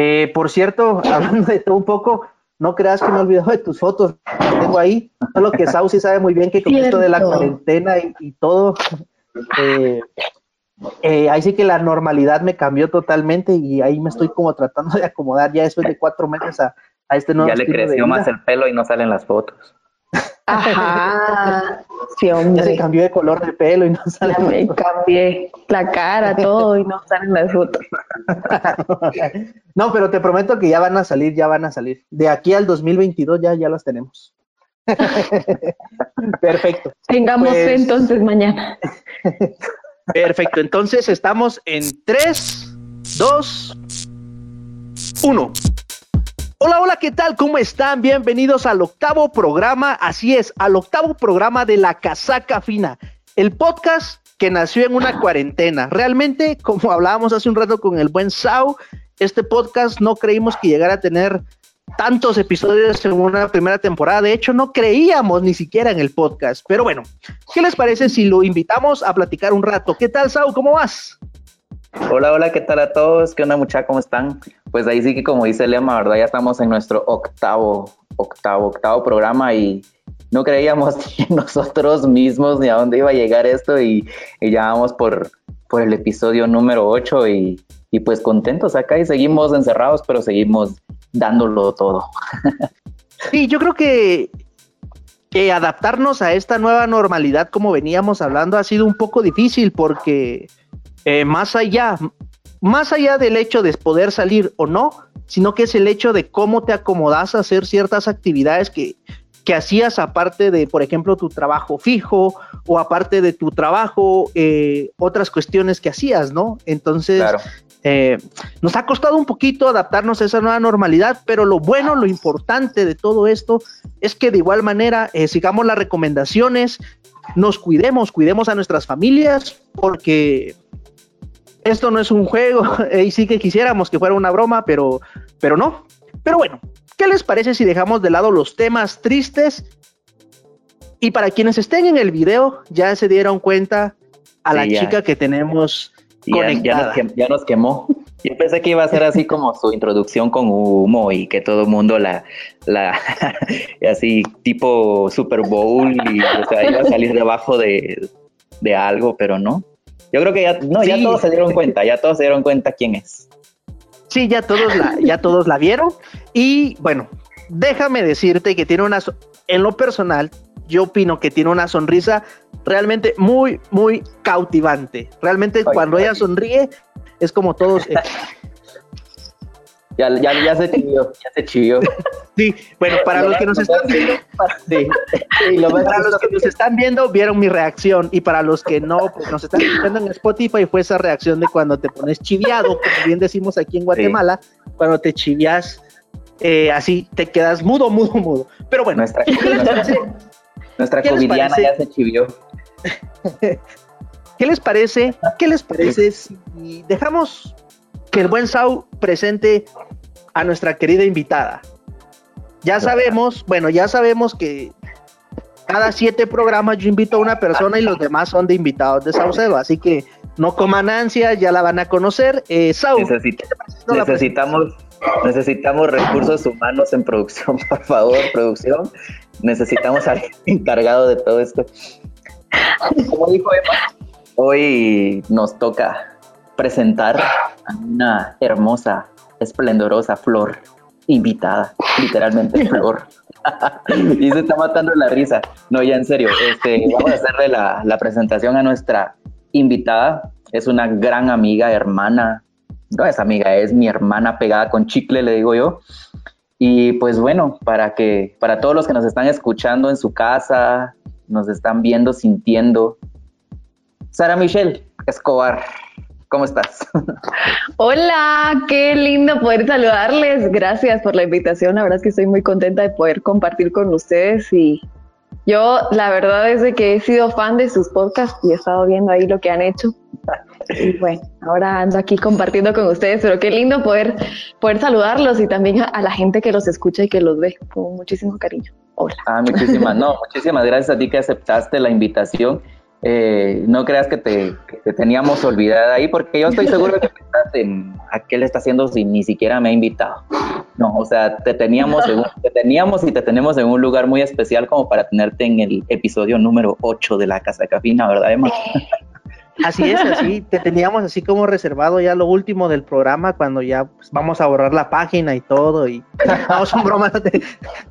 Eh, por cierto, hablando de todo un poco, no creas que me he olvidado de tus fotos, las tengo ahí. Solo que Sau sí sabe muy bien que con esto de la cuarentena y, todo, eh, eh, ahí sí que la normalidad me cambió totalmente y ahí me estoy como tratando de acomodar ya después de cuatro meses a, este nuevo Ya le creció más el pelo y no salen las fotos. Ajá, sí, hombre. Ya se cambió de color de pelo y no sale. Ya me cambié la cara, todo y no salen las fotos. no, pero te prometo que ya van a salir, ya van a salir. De aquí al 2022 ya, ya las tenemos. Perfecto. Tengamos fe pues entonces mañana. Perfecto, entonces estamos en 3, 2, 1. Hola, hola, ¿qué tal? ¿Cómo están? Bienvenidos al octavo programa, así es, al octavo programa de La Casaca Fina, el podcast que nació en una cuarentena. Realmente, como hablábamos hace un rato con el buen Sau, este podcast no creímos que llegara a tener tantos episodios en una primera temporada. De hecho, no creíamos ni siquiera en el podcast. Pero bueno, ¿qué les parece si lo invitamos a platicar un rato? ¿Qué tal, Sau? ¿Cómo vas? Hola, hola, ¿qué tal a todos? ¿Qué onda, muchachos? ¿Cómo están? Pues ahí sí que, como dice Lema, ¿verdad? Ya estamos en nuestro octavo, octavo, octavo programa y no creíamos nosotros mismos ni a dónde iba a llegar esto y, ya vamos por, por el episodio número 8 y, y pues contentos acá y seguimos encerrados, pero seguimos dándolo todo. Sí, yo creo que adaptarnos a esta nueva normalidad, como veníamos hablando, ha sido un poco difícil porque eh, más allá, más allá del hecho de poder salir o no, sino que es el hecho de cómo te acomodas a hacer ciertas actividades que, que hacías aparte de, por ejemplo, tu trabajo fijo o aparte de tu trabajo, eh, otras cuestiones que hacías, ¿no? Entonces, eh, nos ha costado un poquito adaptarnos a esa nueva normalidad, pero lo bueno, lo importante de todo esto es que de igual manera sigamos las recomendaciones, nos cuidemos, cuidemos a nuestras familias, porque esto no es un juego, y sí que quisiéramos que fuera una broma, pero, pero no. Pero bueno, ¿qué les parece si dejamos de lado los temas tristes? Y para quienes estén en el video, ya se dieron cuenta a la chica que tenemos conectada. Ya, nos quemó. Yo pensé que iba a ser así como su introducción con humo y que todo el mundo la, la así tipo Super Bowl y o sea, iba a salir debajo de, de algo, pero no. Yo creo que ya, no, ya todos se dieron cuenta, ya todos se dieron cuenta quién es. Sí, ya todos la, ya todos la vieron. Y bueno, déjame decirte que tiene una, en lo personal, yo opino que tiene una sonrisa realmente muy, muy cautivante. Realmente cuando ella sonríe, es como todos. Eh, ya, ya, ya se chivió, ya se chivió. Sí, bueno, para los que nos están viendo, sí. para los que nos están viendo, vieron mi reacción. Y para los que no, pues nos están escuchando en Spotify, fue esa reacción de cuando te pones chiviado, como bien decimos aquí en Guatemala, cuando te chivias eh, así, te quedas mudo, mudo, mudo. Pero bueno, nuestra, nuestra covidiana ya se chivió. ¿Qué les parece? ¿Qué les parece si dejamos que el buen Sau presente a nuestra querida invitada. Ya sabemos, bueno, ya sabemos que cada siete programas yo invito a una persona y los demás son de invitados de Saucedo, así que no coman ansias, ya la van a conocer. Eh, Sau, necesitamos, necesitamos recursos humanos en producción, por favor, producción. Necesitamos alguien encargado de todo esto. Como dijo Emma, hoy nos toca presentar a una hermosa, esplendorosa flor invitada, literalmente flor. y se está matando la risa. No, ya en serio, este, vamos a hacerle la, la presentación a nuestra invitada. Es una gran amiga, hermana. No es amiga, es mi hermana pegada con chicle, le digo yo. Y pues bueno, para que para todos los que nos están escuchando en su casa, nos están viendo, sintiendo. Sara Michelle Escobar, ¿Cómo estás? Hola, qué lindo poder saludarles. Gracias por la invitación. La verdad es que estoy muy contenta de poder compartir con ustedes y yo la verdad es de que he sido fan de sus podcasts y he estado viendo ahí lo que han hecho. Y bueno, ahora ando aquí compartiendo con ustedes, pero qué lindo poder, poder saludarlos y también a, la gente que los escucha y que los ve con muchísimo cariño. Hola. Ah, muchísimas, no, muchísimas gracias a ti que aceptaste la invitación Eh, no creas que te, teníamos olvidada ahí, porque yo estoy seguro que estás en a qué le está haciendo si ni siquiera me ha invitado. No, o sea, te teníamos, te teníamos y te tenemos en un lugar muy especial como para tenerte en el episodio número 8 de la Casa Cafina, ¿verdad, Emma? Así es, así, te teníamos así como reservado ya lo último del programa cuando ya pues, vamos a borrar la página y todo y no, son bromas, no te,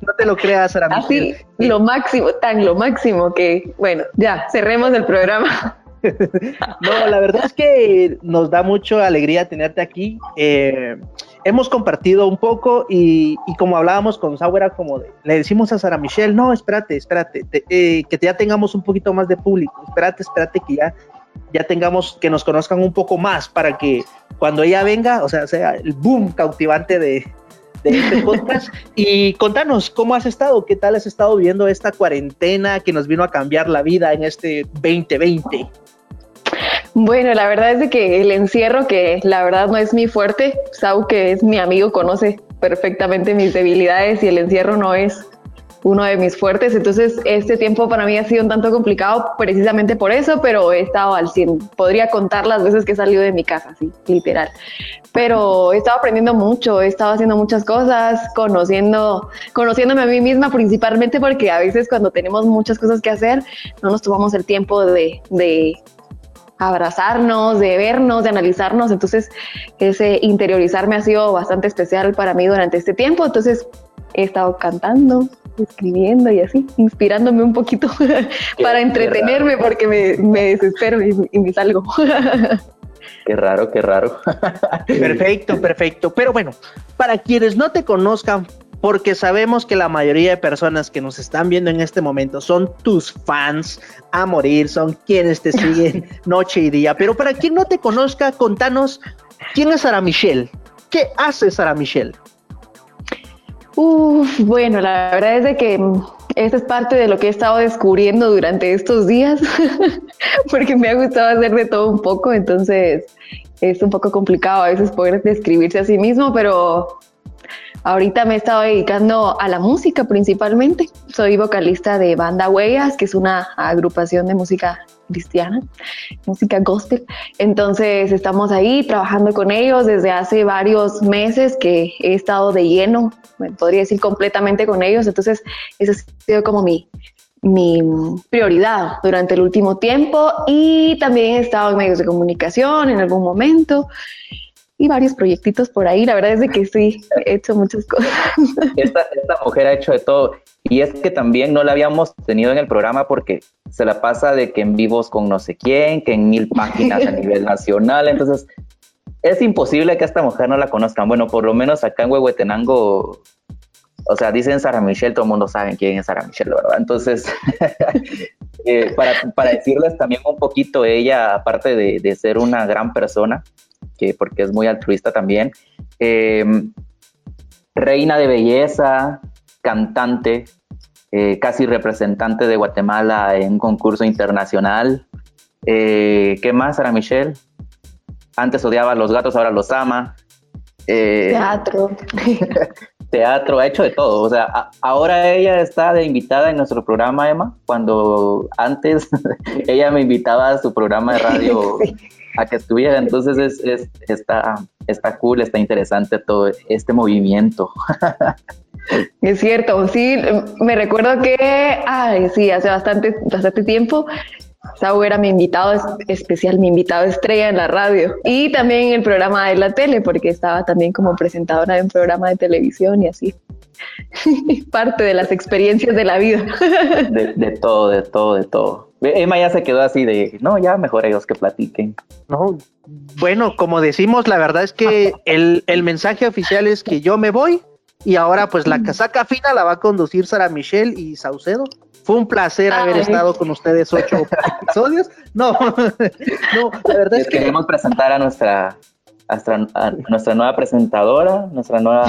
no te lo creas, Sara Así, lo máximo, tan lo máximo que, bueno, ya, cerremos el programa. no, la verdad es que nos da mucha alegría tenerte aquí. Eh, hemos compartido un poco y, como hablábamos con Sauera, como le decimos a Sara Michelle, no, espérate, espérate, eh, que ya tengamos un poquito más de público, espérate, espérate que ya ya tengamos, que nos conozcan un poco más para que cuando ella venga, o sea, sea el boom cautivante de, este podcast. y contanos, ¿cómo has estado? ¿Qué tal has estado viviendo esta cuarentena que nos vino a cambiar la vida en este 2020? Bueno, la verdad es de que el encierro, que la verdad no es mi fuerte, Sau, que es mi amigo, conoce perfectamente mis debilidades y el encierro no es uno de mis fuertes. Entonces, este tiempo para mí ha sido un tanto complicado precisamente por eso, pero he estado al 100. Podría contar las veces que he salido de mi casa, sí, literal. Pero he estado aprendiendo mucho, he estado haciendo muchas cosas, conociendo, conociéndome a mí misma principalmente porque a veces cuando tenemos muchas cosas que hacer, no nos tomamos el tiempo de, de abrazarnos, de vernos, de analizarnos. Entonces, ese interiorizarme ha sido bastante especial para mí durante este tiempo. Entonces, he estado cantando, escribiendo y así, inspirándome un poquito para entretenerme porque me, me desespero y, me salgo. Qué raro, qué raro. Perfecto, perfecto. Pero bueno, para quienes no te conozcan, porque sabemos que la mayoría de personas que nos están viendo en este momento son tus fans a morir, son quienes te siguen noche y día. Pero para quien no te conozca, contanos quién es Sara Michelle. ¿Qué hace Sara Michelle? Uf, bueno, la verdad es de que esta es parte de lo que he estado descubriendo durante estos días, porque me ha gustado hacer de todo un poco, entonces es un poco complicado a veces poder describirse a sí mismo, pero ahorita me he estado dedicando a la música principalmente. Soy vocalista de Banda Huellas, que es una agrupación de música cristiana, música gospel. Entonces estamos ahí trabajando con ellos desde hace varios meses que he estado de lleno, me podría decir completamente con ellos. Entonces esa ha sido como mi, mi prioridad durante el último tiempo y también he estado en medios de comunicación en algún momento y varios proyectitos por ahí. La verdad es de que sí, he hecho muchas cosas. Esta, esta mujer ha hecho de todo. Y es que también no la habíamos tenido en el programa porque se la pasa de que en vivos con no sé quién, que en mil páginas a nivel nacional. Entonces, es imposible que esta mujer no la conozcan. Bueno, por lo menos acá en Huehuetenango, o sea, dicen Sara Michelle, todo el mundo sabe quién es Sara Michelle, ¿verdad? Entonces, eh, para, para, decirles también un poquito, ella, aparte de, de, ser una gran persona, que porque es muy altruista también, eh, reina de belleza, cantante, eh, casi representante de Guatemala en un concurso internacional. Eh, ¿Qué más, Sara Michelle? Antes odiaba a los gatos, ahora los ama. Eh, teatro. teatro, ha hecho de todo. O sea, ahora ella está de invitada en nuestro programa, Emma, cuando antes ella me invitaba a su programa de radio a que estuviera. Entonces es, está, está cool, está interesante todo este movimiento. Es cierto, sí, me recuerdo que, ay, sí, hace bastante, bastante tiempo, Sau era mi invitado especial, mi invitado estrella en la radio y también en el programa de la tele, porque estaba también como presentadora de un programa de televisión y así. Parte de las experiencias de la vida. De, todo, de todo, de todo. Emma ya se quedó así de, no, ya mejor ellos que platiquen. No, bueno, como decimos, la verdad es que el, el mensaje oficial es que yo me voy, y ahora pues la casaca fina la va a conducir Sara Michelle y Saucedo. Fue un placer haber estado con ustedes ocho episodios. No, no, la verdad es que queremos presentar a nuestra, a nuestra nueva presentadora, nuestra nueva.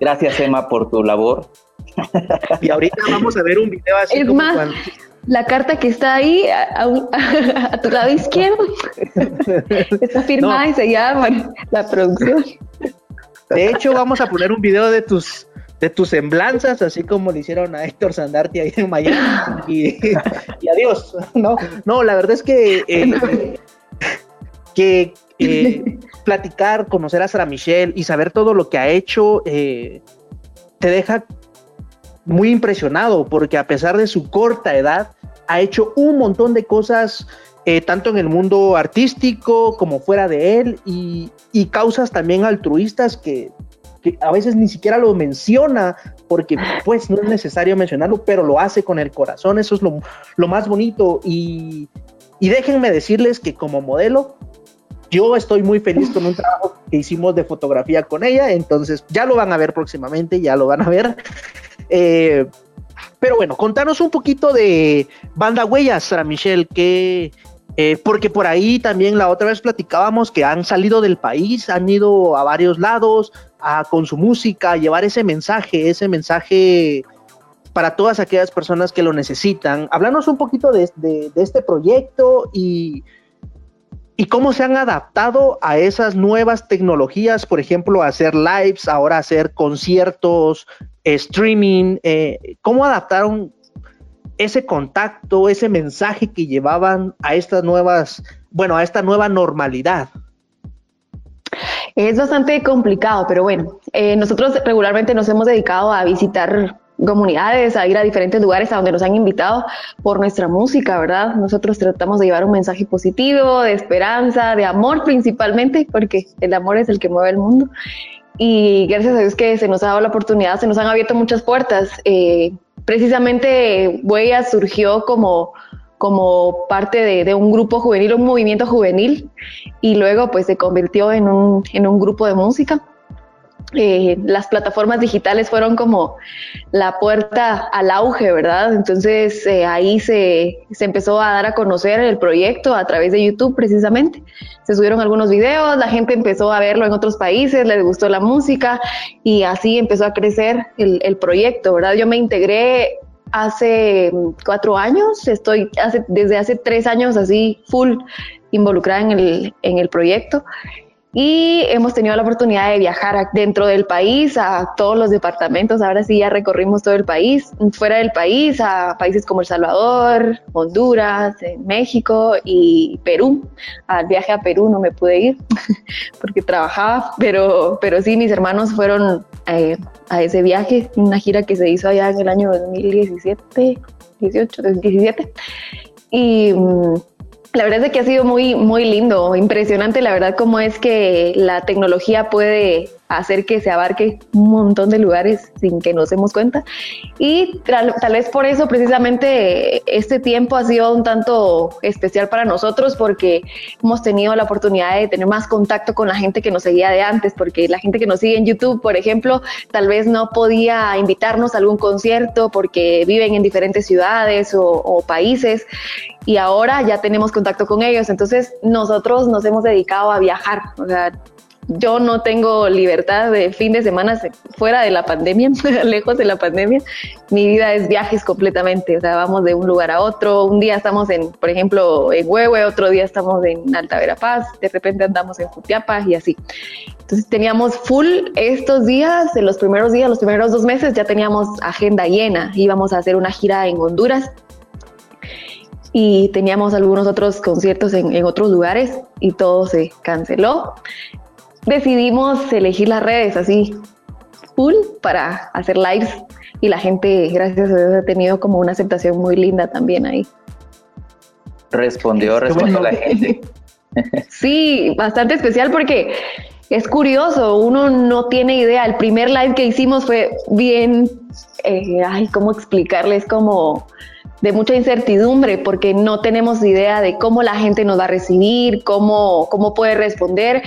Gracias Emma por tu labor. Y ahorita vamos a ver un video así es como más, La carta que está ahí a, tu lado izquierdo está firmada y se llama la producción. De hecho, vamos a poner un video de tus de tus semblanzas, así como le hicieron a Héctor Sandarti ahí en Miami. Y, adiós. No, no, la verdad es que, eh, que eh, platicar, conocer a Sara Michelle y saber todo lo que ha hecho, eh, te deja muy impresionado, porque a pesar de su corta edad, ha hecho un montón de cosas tanto en el mundo artístico como fuera de él y, y, causas también altruistas que que a veces ni siquiera lo menciona porque pues no es necesario mencionarlo, pero lo hace con el corazón, eso es lo, lo más bonito y, y déjenme decirles que como modelo, yo estoy muy feliz con un trabajo que hicimos de fotografía con ella, entonces ya lo van a ver próximamente, ya lo van a ver. Eh, pero bueno, contanos un poquito de Banda Huellas, Sara Michelle, que, eh, porque por ahí también la otra vez platicábamos que han salido del país, han ido a varios lados, con su música, llevar ese mensaje, ese mensaje para todas aquellas personas que lo necesitan. Háblanos un poquito de, este proyecto y, y, cómo se han adaptado a esas nuevas tecnologías, por ejemplo, hacer lives, ahora hacer conciertos, streaming, eh, cómo adaptaron ese contacto, ese mensaje que llevaban a estas nuevas, bueno, a esta nueva normalidad. Es bastante complicado, pero bueno, eh, nosotros regularmente nos hemos dedicado a visitar comunidades, a ir a diferentes lugares a donde nos han invitado por nuestra música, ¿verdad? Nosotros tratamos de llevar un mensaje positivo, de esperanza, de amor principalmente, porque el amor es el que mueve el mundo. Y gracias a Dios que se nos ha dado la oportunidad, se nos han abierto muchas puertas. Eh, precisamente Huella surgió como como parte de, un grupo juvenil, un movimiento juvenil, y luego pues se convirtió en un, en un grupo de música. Eh, las plataformas digitales fueron como la puerta al auge, ¿verdad? Entonces eh, ahí se, se, empezó a dar a conocer el proyecto a través de YouTube precisamente. Se subieron algunos videos, la gente empezó a verlo en otros países, les gustó la música y así empezó a crecer el, el proyecto, ¿verdad? Yo me integré hace cuatro años, estoy desde hace tres años así full involucrada en el, en el proyecto y hemos tenido la oportunidad de viajar dentro del país a todos los departamentos. Ahora sí ya recorrimos todo el país, fuera del país, a países como El Salvador, Honduras, México y Perú. Al viaje a Perú no me pude ir porque trabajaba, pero, pero sí, mis hermanos fueron eh, a ese viaje, una gira que se hizo allá en el año 2017, 18, 17. Y mm, la verdad es que ha sido muy, muy lindo, impresionante, la verdad, cómo es que la tecnología puede hacer que se abarque un montón de lugares sin que nos demos cuenta. Y tal, vez por eso precisamente este tiempo ha sido un tanto especial para nosotros porque hemos tenido la oportunidad de tener más contacto con la gente que nos seguía de antes, porque la gente que nos sigue en YouTube, por ejemplo, tal vez no podía invitarnos a algún concierto porque viven en diferentes ciudades o, o países y ahora ya tenemos contacto con ellos. Entonces nosotros nos hemos dedicado a viajar. O sea, yo no tengo libertad de fin de semana fuera de la pandemia, lejos de la pandemia. Mi vida es viajes completamente, o sea, vamos de un lugar a otro. Un día estamos en, por ejemplo, en Huehue, otro día estamos en Alta Verapaz, de repente andamos en Jutiapa y así. Entonces teníamos full estos días, en los primeros días, los primeros dos meses ya teníamos agenda llena. Íbamos a hacer una gira en Honduras y teníamos algunos otros conciertos en, en, otros lugares y todo se canceló decidimos elegir las redes así, full, para hacer lives. Y la gente, gracias a Dios, ha tenido como una aceptación muy linda también ahí. Respondió, respondió la gente. Sí, bastante especial porque es curioso, uno no tiene idea. El primer live que hicimos fue bien, eh, ay, ¿cómo explicarles? Como de mucha incertidumbre porque no tenemos idea de cómo la gente nos va a recibir, cómo, cómo puede responder.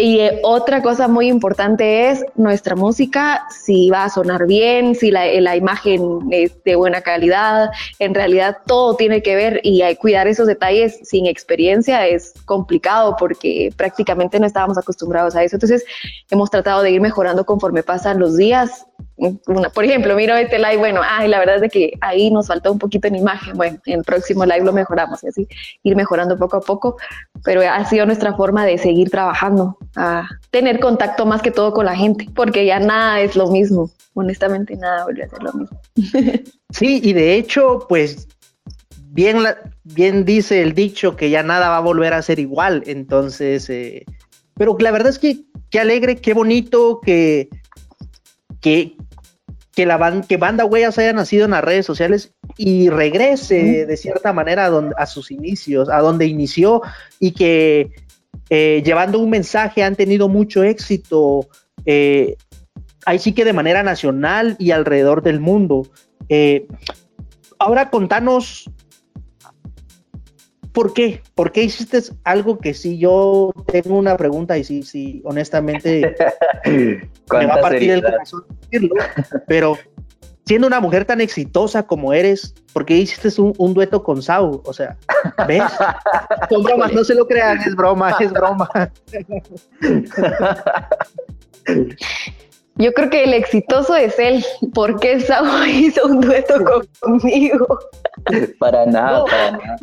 Y eh, otra cosa muy importante es nuestra música, si va a sonar bien, si la, la, imagen es de buena calidad. En realidad todo tiene que ver y cuidar esos detalles sin experiencia es complicado porque prácticamente no estábamos acostumbrados a eso. Entonces hemos tratado de ir mejorando conforme pasan los días por ejemplo, miro este live, bueno, ay, la verdad es que ahí nos faltó un poquito en imagen, bueno, en el próximo live lo mejoramos y así, ir mejorando poco a poco, pero ha sido nuestra forma de seguir trabajando, a tener contacto más que todo con la gente, porque ya nada es lo mismo, honestamente nada vuelve a ser lo mismo. Sí, y de hecho, pues bien, bien dice el dicho que ya nada va a volver a ser igual, entonces, eh, pero la verdad es que qué alegre, qué bonito que, que, que, la que Banda Huellas haya nacido en las redes sociales y regrese de cierta manera a, a, sus inicios, a donde inició y que eh, llevando un mensaje han tenido mucho éxito, eh, ahí sí que de manera nacional y alrededor del mundo. Eh, ahora contanos ¿Por qué? ¿Por qué hiciste algo que si yo tengo una pregunta y sí, sí, honestamente me va a partir el corazón decirlo, pero siendo una mujer tan exitosa como eres, ¿por qué hiciste un, dueto con Sau? O sea, ¿ves? Son bromas, no se lo crean, es broma, es broma. Yo creo que el exitoso es él. ¿Por qué Sau hizo un dueto conmigo? Para nada, para nada.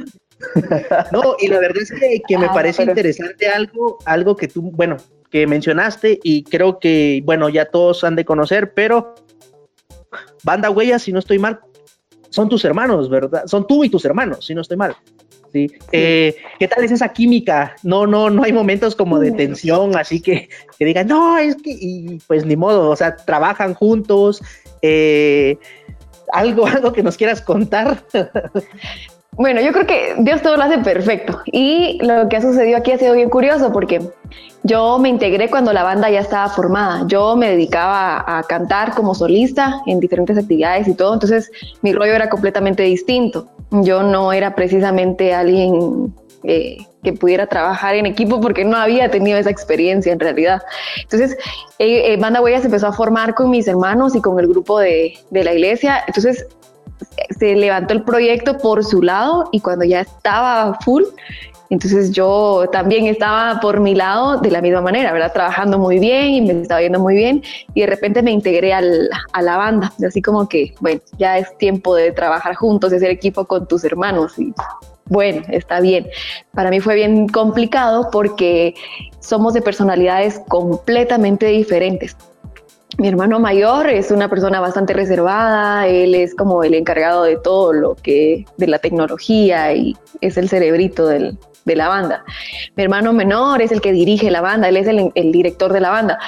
No, y la verdad es que, me parece interesante algo, algo que tú, bueno, que mencionaste y creo que, bueno, ya todos han de conocer, pero Banda Huellas, si no estoy mal, son tus hermanos, ¿verdad? Son tú y tus hermanos, si no estoy mal. ¿sí? Eh, ¿Qué tal es esa química? No, no, no hay momentos como de tensión, así que, que digan, no, es que, y pues ni modo, o sea, trabajan juntos. Eh, algo, algo que nos quieras contar. Bueno, yo creo que Dios todo lo hace perfecto y lo que ha sucedido aquí ha sido bien curioso porque yo me integré cuando la banda ya estaba formada. Yo me dedicaba a cantar como solista en diferentes actividades y todo, entonces mi rollo era completamente distinto. Yo no era precisamente alguien eh, que pudiera trabajar en equipo porque no había tenido esa experiencia en realidad. Entonces, eh, eh, Banda Huella se empezó a formar con mis hermanos y con el grupo de, de la iglesia. Entonces, se levantó el proyecto por su lado y cuando ya estaba full, entonces yo también estaba por mi lado de la misma manera, ¿verdad? Trabajando muy bien y me estaba yendo muy bien y de repente me integré al, a la banda, así como que, bueno, ya es tiempo de trabajar juntos, de hacer equipo con tus hermanos y bueno, está bien. Para mí fue bien complicado porque somos de personalidades completamente diferentes. Mi hermano mayor es una persona bastante reservada, él es como el encargado de todo lo que, de la tecnología y es el cerebrito del, de la banda. Mi hermano menor es el que dirige la banda, él es el, el director de la banda,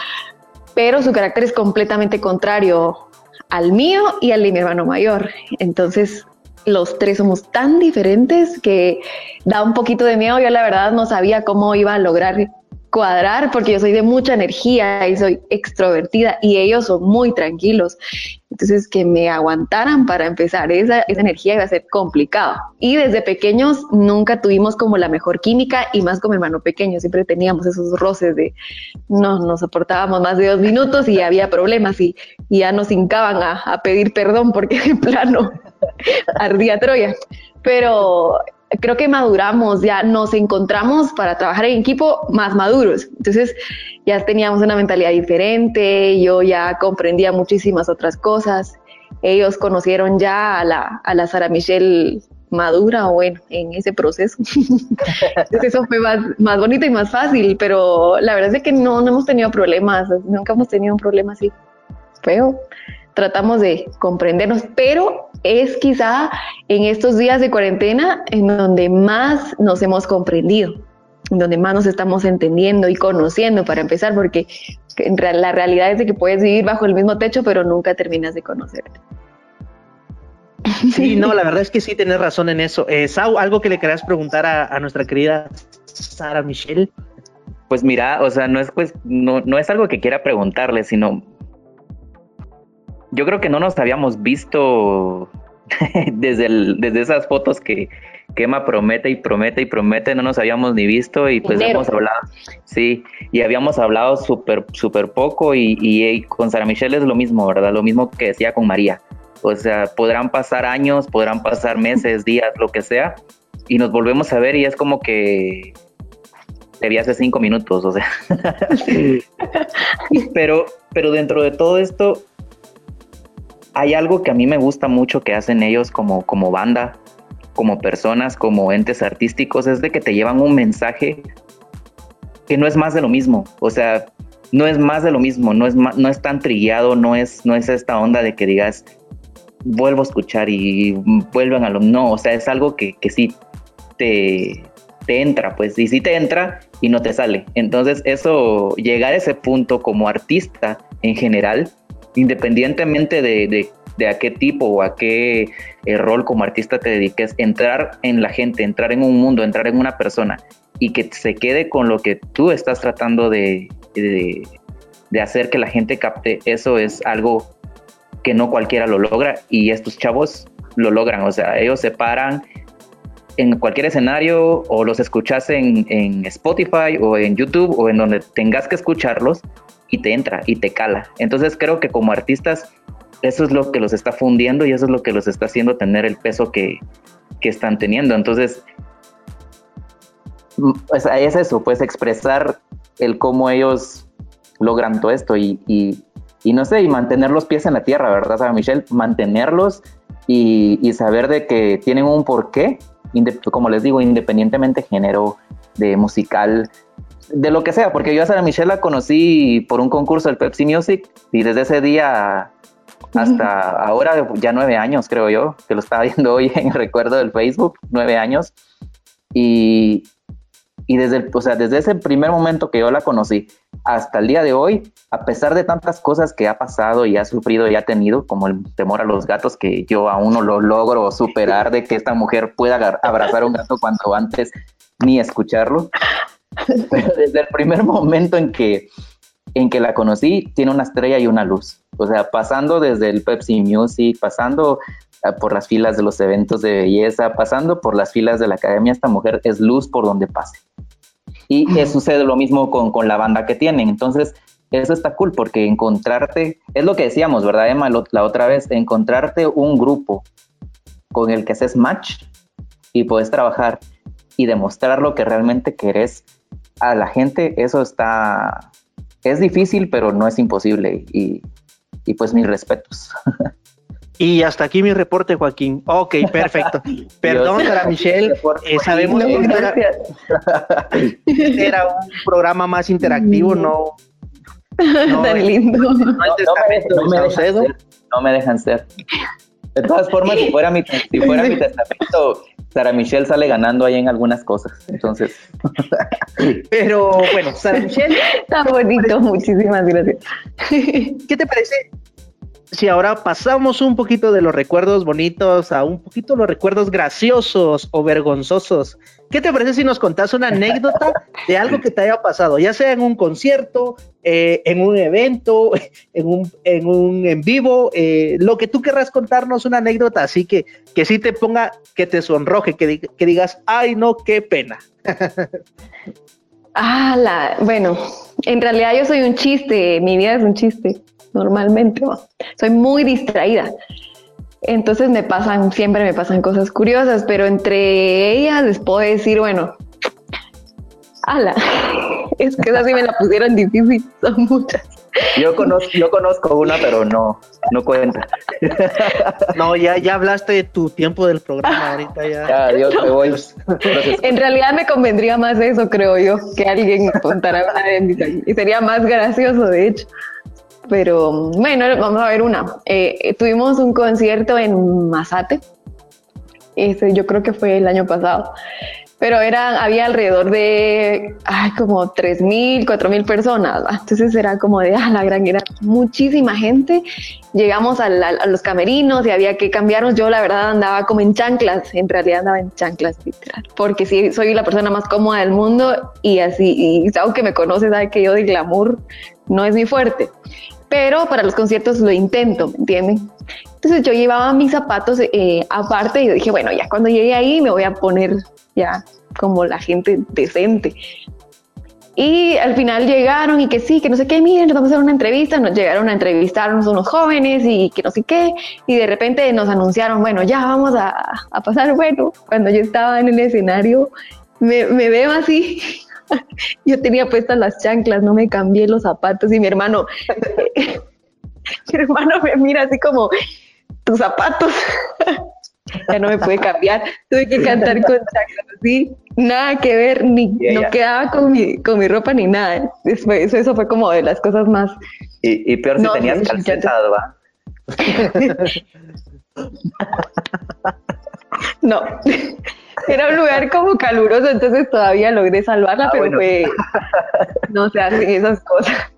pero su carácter es completamente contrario al mío y al de mi hermano mayor. Entonces, los tres somos tan diferentes que da un poquito de miedo. Yo la verdad no sabía cómo iba a lograr cuadrar porque yo soy de mucha energía y soy extrovertida y ellos son muy tranquilos. Entonces, que me aguantaran para empezar esa, esa energía iba a ser complicado. Y desde pequeños nunca tuvimos como la mejor química y más con mi hermano pequeño, siempre teníamos esos roces de no nos soportábamos más de dos minutos y había problemas y, ya nos hincaban a, a pedir perdón porque en plano ardía Troya. Pero creo que maduramos, ya nos encontramos para trabajar en equipo más maduros. Entonces ya teníamos una mentalidad diferente, yo ya comprendía muchísimas otras cosas. Ellos conocieron ya a la, a la Sara Michelle madura bueno, en ese proceso. Entonces eso fue más, más bonito y más fácil, pero la verdad es que no hemos tenido problemas, nunca hemos tenido un problema así feo tratamos de comprendernos, pero es quizá en estos días de cuarentena en donde más nos hemos comprendido, en donde más nos estamos entendiendo y conociendo para empezar, porque la realidad es de que puedes vivir bajo el mismo techo, pero nunca terminas de conocerte. Sí, no, la verdad es que sí tienes razón en eso. Eh, Sau, algo que le querías preguntar a, nuestra querida Sara Michelle. Pues mira, o sea, no es pues, no, no es algo que quiera preguntarle, sino yo creo que no nos habíamos visto desde, desde esas fotos que, Emma promete y promete y promete, no nos habíamos ni visto y pues hemos hablado, sí, y habíamos hablado súper, súper poco y, y, con Sara Michelle es lo mismo, ¿verdad? Lo mismo que decía con María. O sea, podrán pasar años, podrán pasar meses, días, lo que sea, y nos volvemos a ver y es como que te vi hace cinco minutos, o sea. pero, pero dentro de todo esto, hay algo que a mí me gusta mucho que hacen ellos como, como banda, como personas, como entes artísticos, es de que te llevan un mensaje que no es más de lo mismo. O sea, no es más de lo mismo, no es, no es tan trillado, no es, no es esta onda de que digas, vuelvo a escuchar y vuelvan a lo... No, o sea, es algo que, que sí te, te entra, pues, y sí te entra y no te sale. Entonces, eso, llegar a ese punto como artista en general, independientemente de, de, a qué tipo o a qué eh, rol como artista te dediques, entrar en la gente, entrar en un mundo, entrar en una persona y que se quede con lo que tú estás tratando de, de, de hacer que la gente capte, eso es algo que no cualquiera lo logra y estos chavos lo logran, o sea, ellos se paran en cualquier escenario o los escuchas en, en, Spotify o en YouTube o en donde tengas que escucharlos y te entra y te cala. Entonces creo que como artistas eso es lo que los está fundiendo y eso es lo que los está haciendo tener el peso que, que están teniendo. Entonces pues, es eso, pues expresar el cómo ellos logran todo esto y, y, no sé, y mantener los pies en la tierra, ¿verdad, Sara Michelle? Mantenerlos y, y saber de que tienen un porqué, como les digo, independientemente género, de musical, de lo que sea, porque yo a Sara Michelle la conocí por un concurso del Pepsi Music y desde ese día hasta ahora, ya nueve años creo yo, que lo estaba viendo hoy en el recuerdo del Facebook, nueve años. Y, y desde, el, o sea, desde ese primer momento que yo la conocí hasta el día de hoy, a pesar de tantas cosas que ha pasado y ha sufrido y ha tenido, como el temor a los gatos, que yo aún no lo logro superar de que esta mujer pueda abrazar a un gato cuando antes ni escucharlo. Pero desde el primer momento en que, en que la conocí, tiene una estrella y una luz. O sea, pasando desde el Pepsi Music, pasando ah, por las filas de los eventos de belleza, pasando por las filas de la academia, esta mujer es luz por donde pase. Y sucede lo mismo con, con, la banda que tienen. Entonces, eso está cool porque encontrarte, es lo que decíamos, ¿verdad, Emma? la otra vez, encontrarte un grupo con el que haces match y puedes trabajar y demostrar lo que realmente querés a la gente, eso está, es difícil, pero no es imposible. Y, y pues mis respetos. Y hasta aquí mi reporte, Joaquín. Ok, perfecto. Perdón, Sara Michelle. Eh, sabemos que era, era, un programa más interactivo, no. no Tan lindo. No, no, me, dejan ser, no, me dejan ser, De todas formas, si fuera mi, si fuera mi testamento, Sara Michelle sale ganando ahí en algunas cosas. Entonces. Pero bueno, Sara Michelle. Está bonito, muchísimas gracias. ¿Qué te parece si ahora pasamos un poquito de los recuerdos bonitos a un poquito los recuerdos graciosos o vergonzosos, ¿qué te parece si nos contás una anécdota de algo que te haya pasado, ya sea en un concierto, eh, en un evento, en un en, vivo, eh, lo que tú querrás contarnos una anécdota así que, que sí te ponga, que te sonroje, que, que digas, ay no, qué pena. ah, la, bueno, en realidad yo soy un chiste, mi vida es un chiste normalmente. Soy muy distraída. Entonces me pasan, siempre me pasan cosas curiosas, pero entre ellas les puedo decir, bueno, ala, es que esa sí me la pusieron difícil, son muchas. Yo conozco, yo conozco una, pero no, no cuenta. No, ya, ya hablaste de tu tiempo del programa, ahorita ya. Ya, Dios, te voy. En realidad me convendría más eso, creo yo, que alguien contara una de mis y sería más gracioso, de hecho. Pero bueno, vamos a ver una. Eh, tuvimos un concierto en Mazate. Este, yo creo que fue el año pasado. Pero era, había alrededor de ay, como 3.000, 4.000 personas. Entonces era como de, ah, la gran, era muchísima gente. Llegamos a, los camerinos y había que cambiarnos. Yo la verdad andaba como en chanclas, en realidad andaba en chanclas, literal. Porque sí, soy la persona más cómoda del mundo y así, y aunque me conoce, sabe que yo de glamour no es mi fuerte pero para los conciertos lo intento, ¿me entienden? Entonces yo llevaba mis zapatos eh, aparte y dije, bueno, ya cuando llegue ahí me voy a poner ya como la gente decente. Y al final llegaron y que sí, que no sé qué, miren, vamos a hacer una entrevista, nos llegaron a entrevistarnos unos jóvenes y que no sé qué, y de repente nos anunciaron, bueno, ya vamos a, a pasar, bueno, cuando yo estaba en el escenario, me, me veo así yo tenía puestas las chanclas, no me cambié los zapatos y mi hermano, mi hermano me mira así como, tus zapatos. ya no me pude cambiar, tuve que cantar con chanclas, sí, nada que ver, ni no quedaba con mi, con mi ropa ni nada. Después, eso, fue como de las cosas más. Y, y peor si tenías calcetado, ¿va? no, era un lugar como caluroso, entonces todavía logré salvarla, ah, pero fue, no se hacen esas cosas.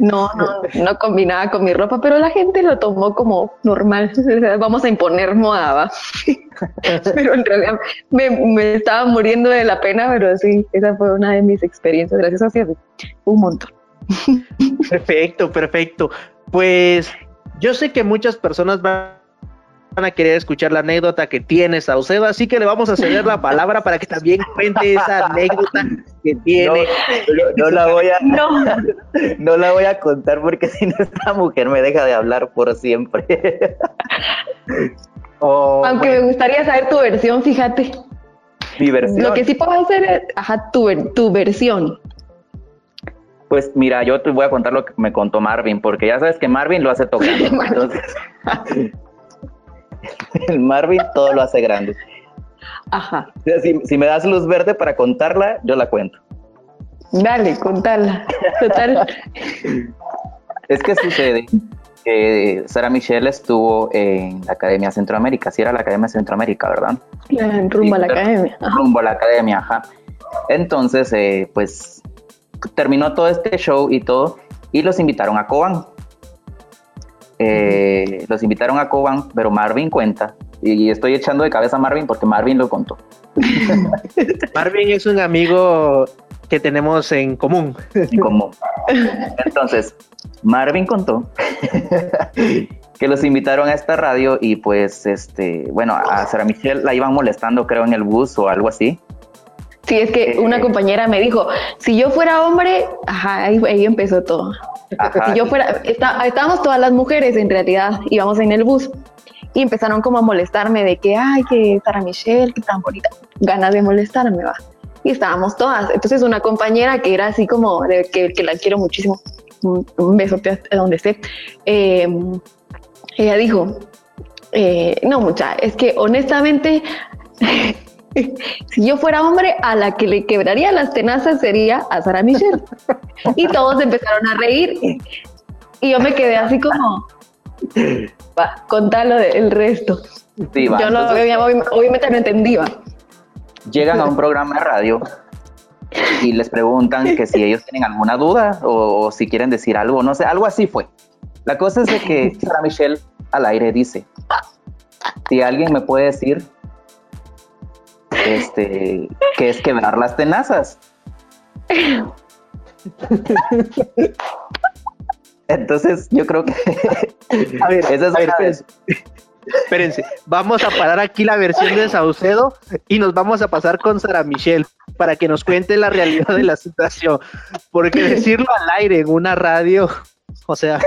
No, no, no combinaba con mi ropa, pero la gente lo tomó como normal. Vamos a imponer moda, ¿va? Pero en realidad me, estaba muriendo de la pena, pero sí, esa fue una de mis experiencias. Gracias a Dios, un montón. Perfecto, perfecto. Pues yo sé que muchas personas van van a querer escuchar la anécdota que tiene Saucedo, así que le vamos a ceder la palabra para que también cuente esa anécdota que tiene. No, la voy a no. la voy a contar porque si no esta mujer me deja de hablar por siempre. Oh, Aunque me gustaría saber tu versión, fíjate. Mi versión. Lo que sí puedo hacer es, ajá, tu, tu versión. Pues mira, yo te voy a contar lo que me contó Marvin, porque ya sabes que Marvin lo hace tocando. entonces, el Marvin todo lo hace grande. Ajá. Si, me das luz verde para contarla, yo la cuento. Dale, contala. Total. es que sucede que Sara Michelle estuvo en la Academia Centroamérica, sí era la Academia Centroamérica, ¿verdad? rumbo a la Academia. Rumbo a la Academia, ajá. Entonces, eh, pues terminó todo este show y todo, y los invitaron a Cobán. Eh, los invitaron a Coban, pero Marvin cuenta, y estoy echando de cabeza a Marvin porque Marvin lo contó. Marvin es un amigo que tenemos en común. En común. Entonces, Marvin contó que los invitaron a esta radio y pues, este, bueno, a Sara Michelle la iban molestando, creo, en el bus o algo así. Sí, es que una eh, compañera me dijo, si yo fuera hombre, ajá, ahí, ahí empezó todo. Si yo fuera, estábamos todas las mujeres en realidad, íbamos en el bus y empezaron como a molestarme de que, ay, que Sara Michelle, que tan bonita, ganas de molestarme, va. Y estábamos todas. Entonces una compañera que era así como, de, que, que la quiero muchísimo, un, beso a donde esté, em, ella dijo, eh, no mucha, es que honestamente si yo fuera hombre, a la que le quebraría las tenazas sería a Sara Michelle. y todos empezaron a reír. Y yo me quedé así como, va, contalo del resto. yo no, obviamente no entendía. Llegan a un programa de radio y les preguntan que si ellos tienen alguna duda o, si quieren decir algo, no sé, algo así fue. La cosa es de que Sara Michelle al aire dice, si alguien me puede decir este, que es quebrar las tenazas. Entonces, yo creo que. A ver, esa es espérense. Vamos a parar aquí la versión de Saucedo y nos vamos a pasar con Sara Michelle para que nos cuente la realidad de la situación. Porque decirlo al aire en una radio, o sea.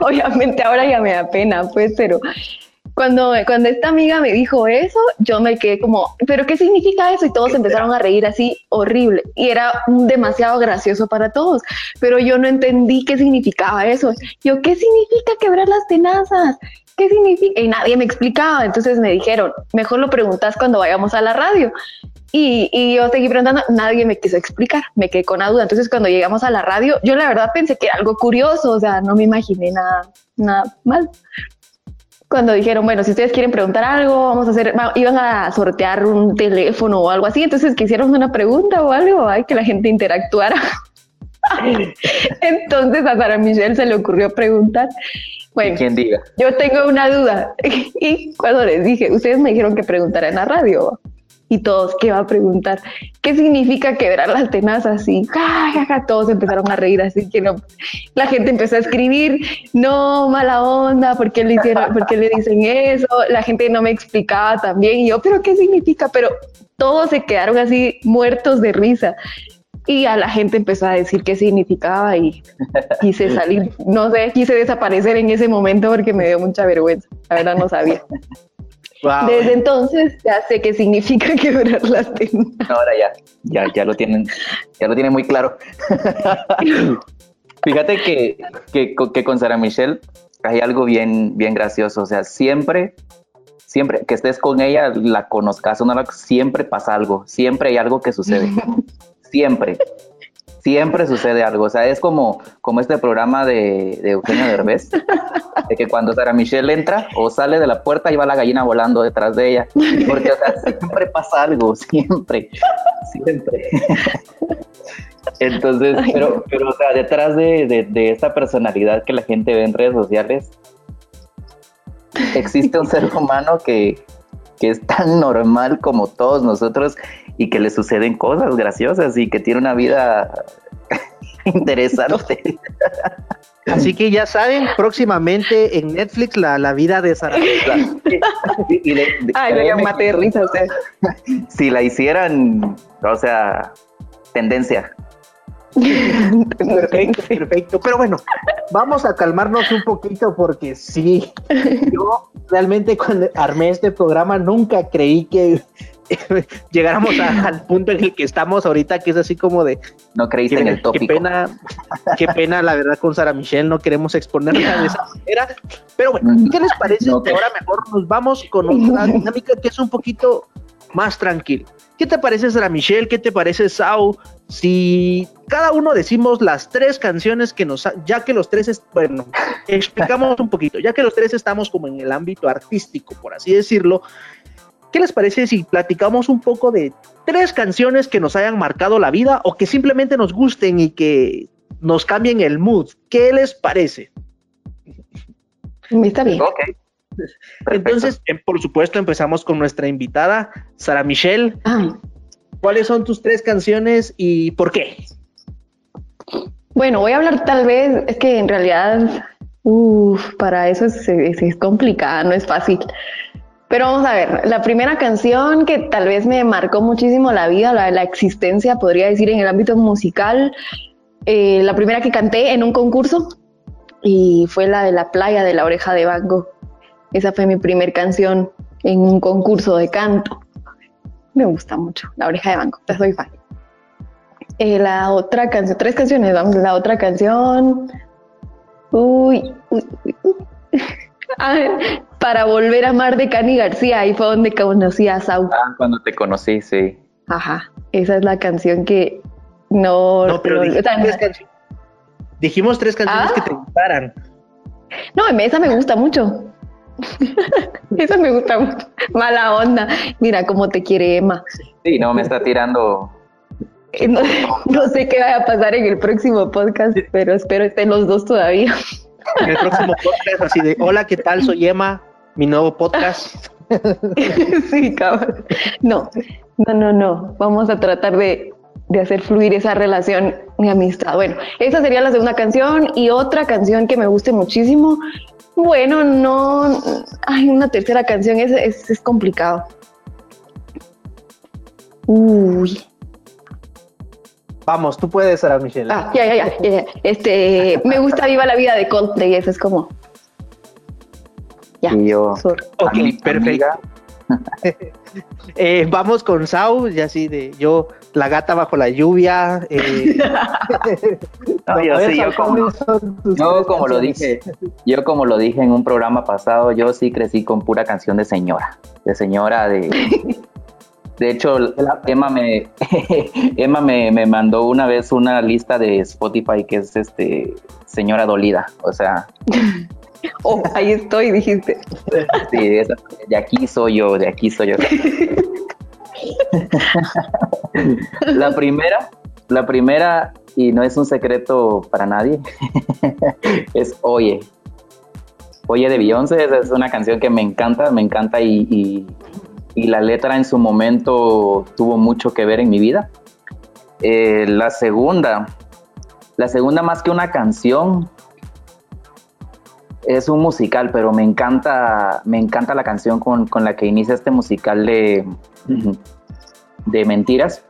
Obviamente ahora ya me da pena, pues, pero cuando, cuando esta amiga me dijo eso, yo me quedé como, ¿pero qué significa eso? Y todos empezaron a reír así horrible. Y era demasiado gracioso para todos. Pero yo no entendí qué significaba eso. Yo, ¿qué significa quebrar las tenazas? ¿Qué significa? Y nadie me explicaba. Entonces me dijeron, mejor lo preguntas cuando vayamos a la radio. Y, y, yo seguí preguntando, nadie me quiso explicar, me quedé con la duda. Entonces, cuando llegamos a la radio, yo la verdad pensé que era algo curioso, o sea, no me imaginé nada, nada mal cuando dijeron, bueno, si ustedes quieren preguntar algo, vamos a hacer, iban a sortear un teléfono o algo así, entonces quisieron una pregunta o algo, hay que la gente interactuara. entonces a Sara Michelle se le ocurrió preguntar. Bueno, ¿Quién diga? Yo tengo una duda. y cuando les dije, ustedes me dijeron que preguntara en la radio y todos, ¿qué va a preguntar? ¿Qué significa quebrar las tenazas? Y todos empezaron a reír, así que. La gente empezó a escribir, no, mala onda, ¿por qué le por qué le dicen eso? La gente no me explicaba también, y yo, ¿pero qué significa? Pero todos se quedaron así muertos de risa. Y a la gente empezó a decir qué significaba y quise salir, no sé, quise desaparecer en ese momento porque me dio mucha vergüenza. La verdad no sabía. Desde entonces ya sé qué significa quebrar las tenazas. Ahora ya, ya, ya lo tienen, ya lo tienen muy claro. Fíjate que, que, que, con Sara Michelle hay algo bien, bien gracioso. O sea, siempre, siempre que estés con ella, la conozcas o no la siempre pasa algo. Siempre hay algo que sucede. siempre. Siempre sucede algo. O sea, es como, como este programa de, de Eugenio Derbez, de que cuando Sara Michelle entra o sale de la puerta y va la gallina volando detrás de ella. Porque, o sea, siempre pasa algo. Siempre. Siempre. Entonces, pero, pero o sea, detrás de, de, esa personalidad que la gente ve en redes sociales, existe un ser humano que, que es tan normal como todos nosotros y que le suceden cosas graciosas y que tiene una vida interesante. Así que ya saben, próximamente en Netflix la, la vida de Sara. Ay, le de risa Si la hicieran, o sea, tendencia. Perfecto, perfecto. Pero bueno, vamos a calmarnos un poquito porque sí, yo realmente cuando armé este programa nunca creí que llegáramos al punto en el que estamos ahorita, que es así como de... No creíste en el tópico. Qué pena, qué pena, la verdad, con Sara Michelle, no queremos exponerla de esa manera. Pero bueno, ¿qué les parece? ahora mejor nos vamos con una dinámica que es un poquito más tranquila. ¿Qué te parece Sara Michelle? ¿Qué te parece Sau? Si cada uno decimos las tres canciones que nos, ya que los tres, bueno, explicamos un poquito, ya que los tres estamos como en el ámbito artístico, por así decirlo, ¿qué les parece si platicamos un poco de tres canciones que nos hayan marcado la vida o que simplemente nos gusten y que nos cambien el mood? ¿Qué les parece? Está bien. Entonces, por supuesto, empezamos con nuestra invitada, Sara Michelle. Ah. ¿Cuáles son tus tres canciones y por qué? Bueno, voy a hablar tal vez, es que en realidad, uff, para eso es, es, complicada, no es fácil. Pero vamos a ver, la primera canción que tal vez me marcó muchísimo la vida, la, la existencia, podría decir, en el ámbito musical, eh, la primera que canté en un concurso y fue la de la playa de la oreja de Banco. Esa fue mi primer canción en un concurso de canto. Me gusta mucho, La Oreja de Banco, te soy fan. Eh, la otra canción, tres canciones, vamos, la otra canción. Uy, uy, uy. para volver a amar de Cani García, ahí fue donde conocí a Sau. Ah, cuando te conocí, sí. Ajá, esa es la canción que no. No, pero, dijimos, tres canciones, dijimos tres canciones que te gustaran. No, esa me gusta mucho. Eso me gusta mucho. Mala onda. Mira cómo te quiere Emma. Sí, no, me está tirando. Eh, no, sé qué va a pasar en el próximo podcast, pero espero estén los dos todavía. En el próximo podcast, así de: Hola, ¿qué tal? Soy Emma, mi nuevo podcast. Sí, cabrón. No, no, no, no. Vamos a tratar de, de hacer fluir esa relación de amistad. Bueno, esa sería la segunda canción y otra canción que me guste muchísimo bueno, no. Hay una tercera canción, es, es, complicado. Uy. Vamos, tú puedes, Sara Michelle. Ah, ya, ya, ya, Este, me gusta Viva la Vida de Coldplay, eso es como. Ya. Y yo. Ok, perfecto. Eh, vamos con Sau, y así de yo, la gata bajo la lluvia. Eh. yo como, como lo dije, yo como lo dije en un programa pasado, yo sí crecí con pura canción de señora, de señora de. De hecho, Emma me, Emma me, me, mandó una vez una lista de Spotify que es este señora dolida. O sea, Oh, ahí estoy, dijiste. Sí, de aquí soy yo, de aquí soy yo. la primera, la primera, y no es un secreto para nadie, es Oye. Oye de Beyoncé, es una canción que me encanta, me encanta y, la letra en su momento tuvo mucho que ver en mi vida. Eh, la segunda, la segunda más que una canción, es un musical, pero me encanta, me encanta la canción con, la que inicia este musical de, de mentiras,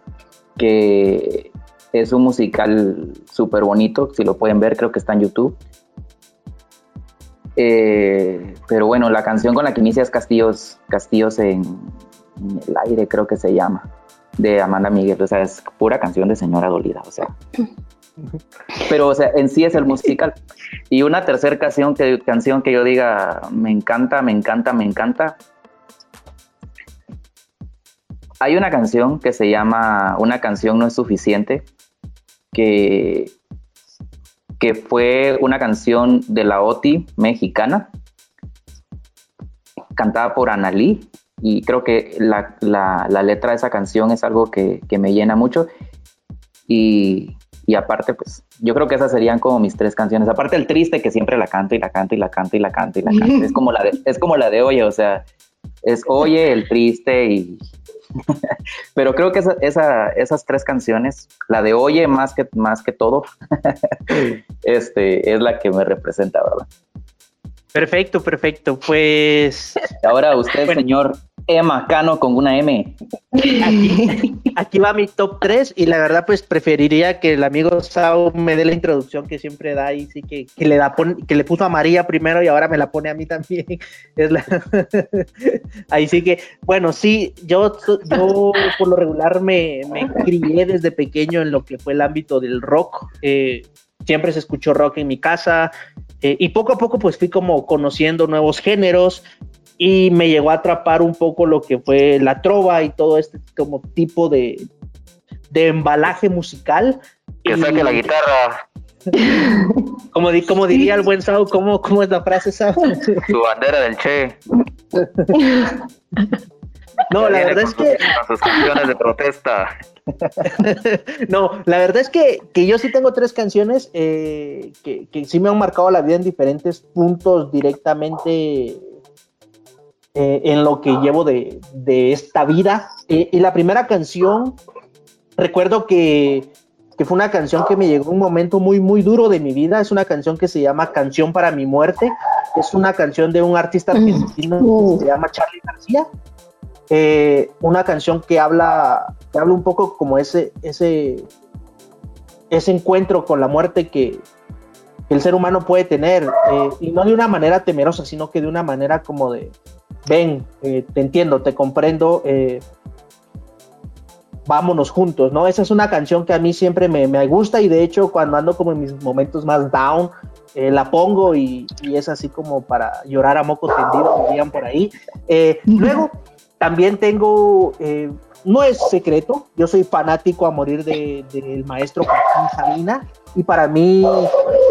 que es un musical súper bonito, si lo pueden ver, creo que está en YouTube. Eh, pero bueno, la canción con la que inicia es Castillos, Castillos en, el aire, creo que se llama, de Amanda Miguel. O sea, es pura canción de señora dolida. O sea, Pero, o sea, en sí es el musical. Y una tercera canción que, canción que yo diga, me encanta, me encanta, me encanta. Hay una canción que se llama Una canción no es suficiente, que, que fue una canción de la OTI mexicana, cantada por Analí, y creo que la, letra de esa canción es algo que, que me llena mucho. Y, y aparte, pues, yo creo que esas serían como mis tres canciones. Aparte el triste, que siempre la canto y la canto y la canto y la canto y la canto. es como la de, es como la de Oye, o sea, es Oye, el triste y... Pero creo que esa, esas tres canciones, la de Oye más que, más que todo, este, es la que me representa, ¿verdad? Perfecto, perfecto. Pues. Ahora usted, señor Emma Cano con una M. Aquí, va mi top 3 y la verdad pues preferiría que el amigo Sao me dé la introducción que siempre da y sí que, le da que le puso a María primero y ahora me la pone a mí también. Es la ahí sí que, bueno, sí, yo, yo por lo regular me, me crié desde pequeño en lo que fue el ámbito del rock. Eh, siempre se escuchó rock en mi casa eh, y poco a poco pues fui como conociendo nuevos géneros y me llegó a atrapar un poco lo que fue la trova y todo este como tipo de, de embalaje musical. Que saque la guitarra. Como, como diría el buen Sao, ¿cómo, ¿cómo es la frase, Sao? Su bandera del Che. No, la verdad es que. sus canciones de protesta. no, la verdad es que, que, yo sí tengo tres canciones eh, que, que, sí me han marcado la vida en diferentes puntos directamente eh, en lo que llevo de, esta vida. Eh, y la primera canción, recuerdo que, fue una canción que me llegó un momento muy, muy duro de mi vida. Es una canción que se llama Canción para mi muerte. Es una canción de un artista argentino que se llama Charlie García. Eh, una canción que habla, que habla un poco como ese, ese, ese encuentro con la muerte que, el ser humano puede tener, y no de una manera temerosa, sino que de una manera como de, ven, eh, te entiendo, te comprendo, eh, vámonos juntos, ¿no? Esa es una canción que a mí siempre me, gusta y de hecho cuando ando como en mis momentos más down, eh, la pongo y, es así como para llorar a moco tendido, dirían por ahí. luego, también tengo, no es secreto, yo soy fanático a morir del de, maestro Joaquín Sabina y para mí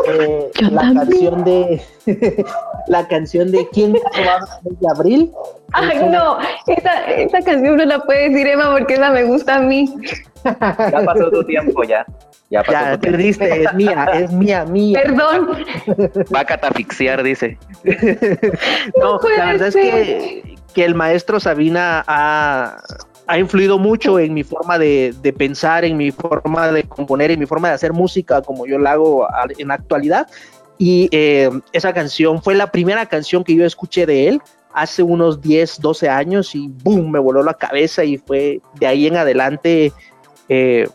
eh, la canción de la canción de quién de abril ay no esa, esa, canción no la puede decir Emma porque esa me gusta a mí. Ya pasó tu tiempo ya. Ya, pasó ya perdiste es mía es mía mía. Perdón. Va a catafixiar dice. No, la verdad es que, que el maestro Sabina ha ha influido mucho en mi forma de, pensar, en mi forma de componer, en mi forma de hacer música como yo la hago en la actualidad. Y eh, esa canción fue la primera canción que yo escuché de él hace unos 10, 12 años y boom, me voló la cabeza y fue de ahí en adelante eh,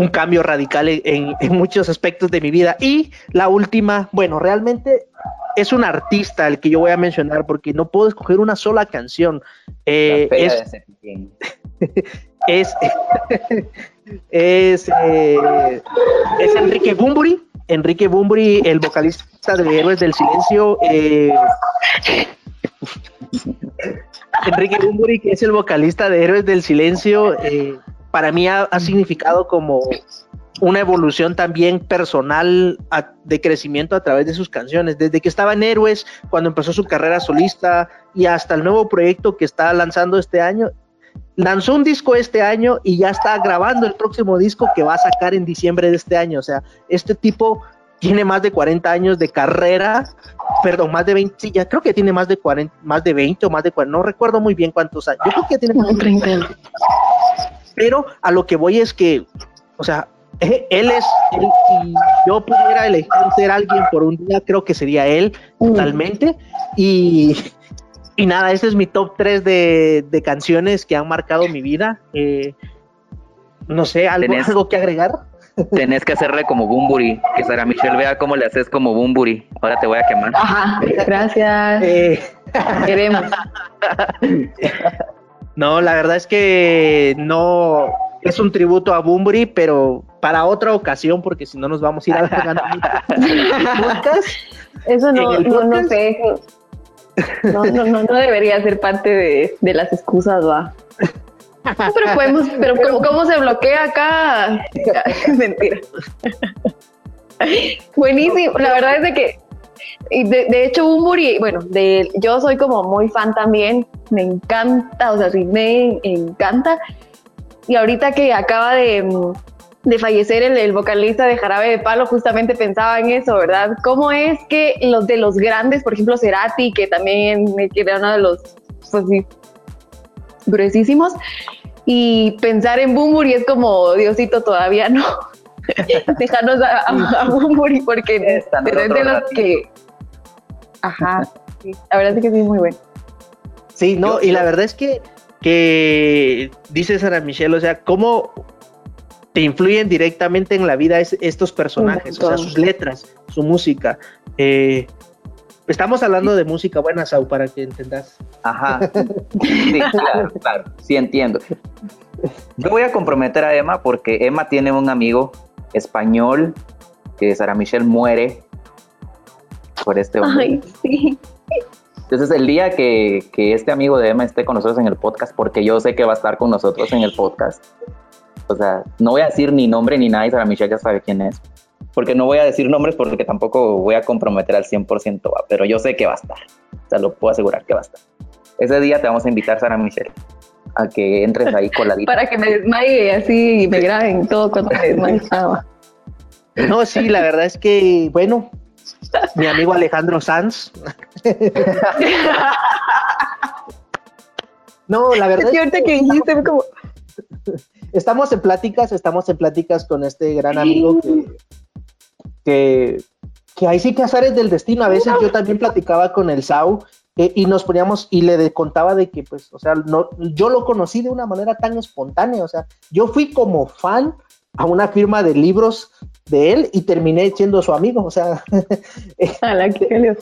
un cambio radical en, muchos aspectos de mi vida. Y la última, bueno, realmente es un artista el que yo voy a mencionar porque no puedo escoger una sola canción. Eh, es, es, es, eh, es, Enrique Bumburi. Enrique Bumburi, el vocalista de Héroes del Silencio. Eh, Enrique Bumburi, que es el vocalista de Héroes del Silencio, para mí ha, significado como una evolución también personal de crecimiento a través de sus canciones. Desde que estaba en Héroes, cuando empezó su carrera solista y hasta el nuevo proyecto que está lanzando este año. Lanzó un disco este año y ya está grabando el próximo disco que va a sacar en diciembre de este año. O sea, este tipo tiene más de 40 años de carrera, perdón, más de 20, ya creo que tiene más de 40, más de 20 o más de 40, no recuerdo muy bien cuántos años. Yo creo que tiene más de 30. Pero a lo que voy es que, o sea, él es, si yo pudiera elegir ser alguien por un día, creo que sería él totalmente. Y, y nada, este es mi top 3 de, de canciones que han marcado mi vida. Eh, no sé, ¿algo, ¿algo que agregar? Tenés que hacerle como Bumburi, que Sara Michelle vea cómo le haces como Bumburi. Ahora te voy a quemar. Ajá, gracias. Eh. Queremos. No, la verdad es que no, es un tributo a Bumburi, pero para otra ocasión, porque si no nos vamos a ir alargando Eso no, no, no sé. No, no, no, no debería ser parte de, de las excusas, va. Pero podemos, pero ¿cómo, cómo se bloquea acá? Mentira. Buenísimo. La verdad es de que, de, de hecho, Bumburi, bueno, de, yo soy como muy fan también. Me encanta, o sea, sí me encanta. Y ahorita que acaba de, de fallecer el, el, vocalista de Jarabe de Palo, justamente pensaba en eso, ¿verdad? ¿Cómo es que los de los grandes, por ejemplo, Cerati, que también era uno de los, pues sí, gruesísimos, y pensar en Bumburi es como, Diosito, todavía no. Dejarnos a, a, a Bumburi porque es de los que... Ajá, sí, la verdad es que sí es muy bueno. Sí, no, y la verdad es que, que dice Sara Michelle, o sea, cómo te influyen directamente en la vida es, estos personajes, o sea, sus letras, su música. Eh, estamos hablando de música buena, Sau, para que entendas. Ajá. Sí, claro, claro, sí entiendo. Yo voy a comprometer a Emma porque Emma tiene un amigo español que Sara Michelle muere por este hombre. Ay, sí. Entonces el día que, que este amigo de Emma esté con nosotros en el podcast, porque yo sé que va a estar con nosotros en el podcast, o sea, no voy a decir ni nombre ni nada y Sara Michelle ya sabe quién es. Porque no voy a decir nombres porque tampoco voy a comprometer al 100%, pero yo sé que va a estar. O sea, lo puedo asegurar que va a estar. Ese día te vamos a invitar, Sara Michelle, a que entres ahí coladita. Para que me desmaye así y me graben todo cuando me desmayaba. No, sí, la verdad es que, bueno, mi amigo Alejandro Sanz. no, la verdad. Es que, que dijiste como estamos en pláticas, estamos en pláticas con este gran amigo que, que, que hay sí que azares del destino. A veces yo también platicaba con el Sau eh, y nos poníamos y le contaba de que, pues, o sea, no, yo lo conocí de una manera tan espontánea. O sea, yo fui como fan a una firma de libros de él y terminé siendo su amigo, o sea, la que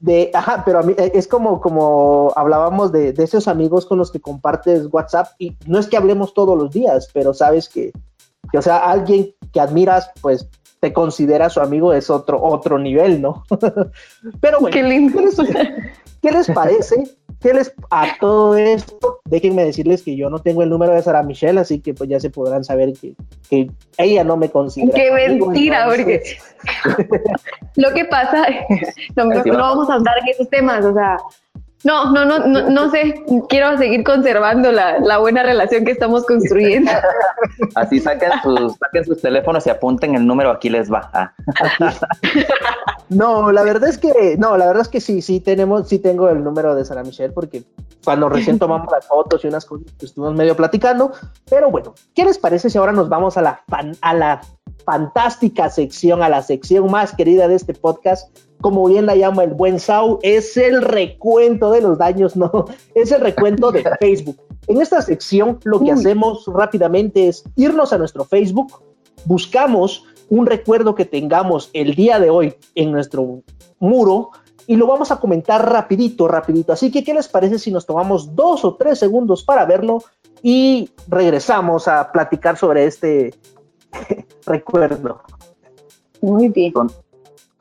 de, ajá, pero a mí eh, es como, como hablábamos de, de, esos amigos con los que compartes WhatsApp y no es que hablemos todos los días, pero sabes que, que o sea, alguien que admiras, pues te considera su amigo es otro, otro nivel, ¿no? pero bueno, Qué, lindo. ¿qué, les, ¿qué les parece ¿Qué les a todo esto? Déjenme decirles que yo no tengo el número de Sara Michelle, así que pues ya se podrán saber que, que ella no me considera. Qué mentira, porque lo que pasa, no, no, no vamos a andar en esos temas, o sea, no, no, no, no, no sé, quiero seguir conservando la, la, buena relación que estamos construyendo. Así saquen sus, saquen sus teléfonos y apunten el número, aquí les va. Ah. No, la verdad es que, no, la verdad es que sí, sí tenemos, sí tengo el número de Sara Michelle, porque cuando recién tomamos las fotos y unas cosas, pues, estuvimos medio platicando, pero bueno, ¿qué les parece si ahora nos vamos a la, fan, a la fantástica sección, a la sección más querida de este podcast, como bien la llama el buen Sau, es el recuento de los daños, no, es el recuento de Facebook. En esta sección lo que Uy. hacemos rápidamente es irnos a nuestro Facebook, buscamos un recuerdo que tengamos el día de hoy en nuestro muro y lo vamos a comentar rapidito, rapidito. Así que, ¿qué les parece si nos tomamos dos o tres segundos para verlo y regresamos a platicar sobre este recuerdo? Muy bien. Con,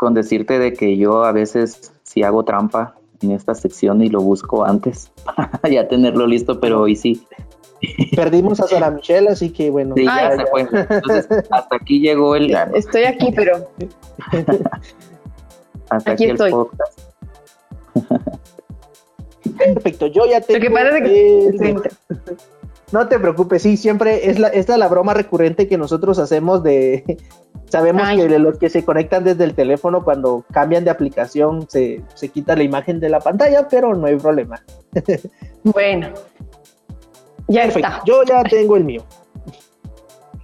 con decirte de que yo a veces si hago trampa en esta sección y lo busco antes para ya tenerlo listo, pero hoy sí. Perdimos a Sara Michelle, así que bueno. Sí, ya, ya. Entonces, hasta aquí llegó el. Estoy aquí, pero. hasta aquí, aquí el podcast. Perfecto, yo ya tengo. Lo que pasa es que. No te preocupes, sí, siempre es la, esta es la broma recurrente que nosotros hacemos de, sabemos Ay. que los que se conectan desde el teléfono cuando cambian de aplicación se, se quita la imagen de la pantalla, pero no hay problema. Bueno, ya Perfecto. está. Yo ya tengo el mío.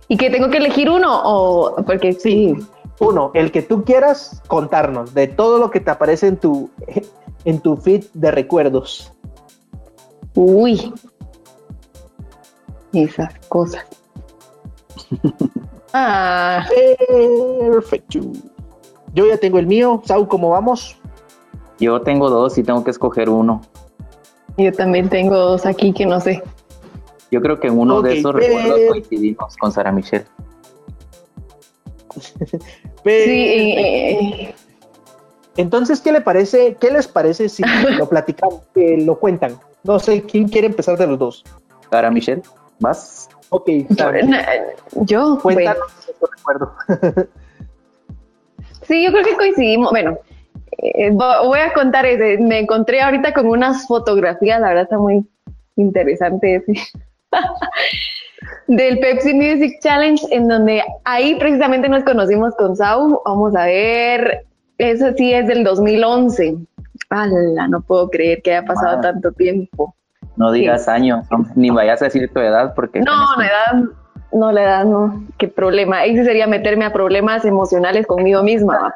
¿Y que tengo que elegir uno? O porque sí. Uno, el que tú quieras contarnos de todo lo que te aparece en tu, en tu feed de recuerdos. Uy, esas cosas. ah. Perfecto. Yo ya tengo el mío. Sau, ¿cómo vamos? Yo tengo dos y tengo que escoger uno. Yo también tengo dos aquí que no sé. Yo creo que en uno de esos recuerdos coincidimos con Sara Michelle. sí, eh, entonces, ¿qué le parece? ¿Qué les parece si lo platicamos, que lo cuentan? No sé quién quiere empezar de los dos. Sara Michelle, ¿vas? Ok, yo. Cuéntanos recuerdo. sí, yo creo que coincidimos. Bueno, eh, voy a contar ese. Me encontré ahorita con unas fotografías, la verdad está muy interesante ese. del Pepsi Music Challenge, en donde ahí precisamente nos conocimos con Sau. Vamos a ver, eso sí es del 2011. ¡Hala! No puedo creer que haya pasado tanto tiempo. No digas años, ni vayas a decir tu edad porque... No, la edad, no, la edad no. Qué problema. Ahí sí sería meterme a problemas emocionales conmigo misma.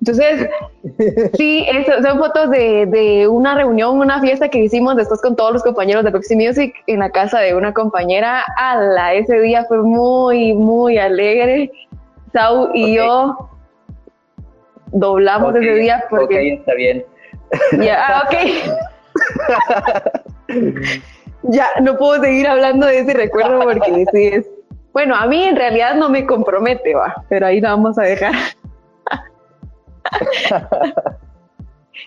Entonces, sí, son fotos de, una reunión, una fiesta que hicimos después con todos los compañeros de Pepsi Music en la casa de una compañera. ¡Hala! Ese día fue muy, muy alegre. Sau y yo doblamos ese día porque... Ok, está bien. Ya, ah, ok. ya, no puedo seguir hablando de ese recuerdo porque sí es... Bueno, a mí en realidad no me compromete, va, pero ahí la vamos a dejar.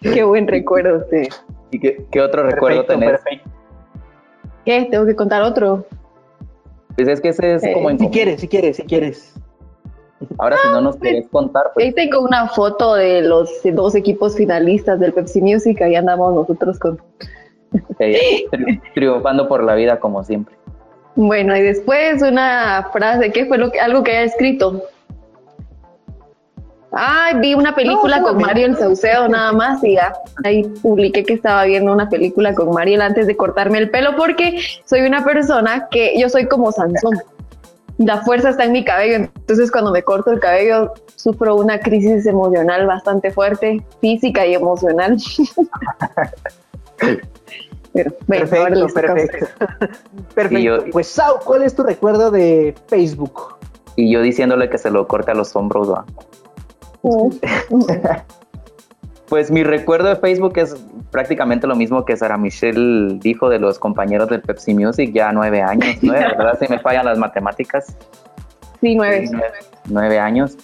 qué buen recuerdo, sí. ¿Y qué, otro recuerdo tenés? ¿Qué? ¿Tengo que contar otro? Pues es que ese es como... Eh, si quieres, si quieres, si quieres. Ahora, si no nos pues, querés contar, pues... Ahí tengo una foto de los dos equipos finalistas del Pepsi Music, ahí andamos nosotros con... triunfando por la vida como siempre. Bueno, y después una frase, ¿qué fue lo que, algo que haya escrito? Ay, vi una película con Mario el Saucedo nada más y ya ahí publiqué que estaba viendo una película con Mario antes de cortarme el pelo porque soy una persona que yo soy como Sansón la fuerza está en mi cabello, entonces cuando me corto el cabello sufro una crisis emocional bastante fuerte, física y emocional. perfecto, perfecto. perfecto. pues Sao, ¿cuál es tu recuerdo de Facebook? Y yo diciéndole que se lo corte a los hombros, ¿va? Pues mi recuerdo de Facebook es prácticamente lo mismo que Sara Michelle dijo de los compañeros del Pepsi Music, ya nueve años, nueve, ¿verdad? Si me fallan las matemáticas. Sí, nueve. nueve. años.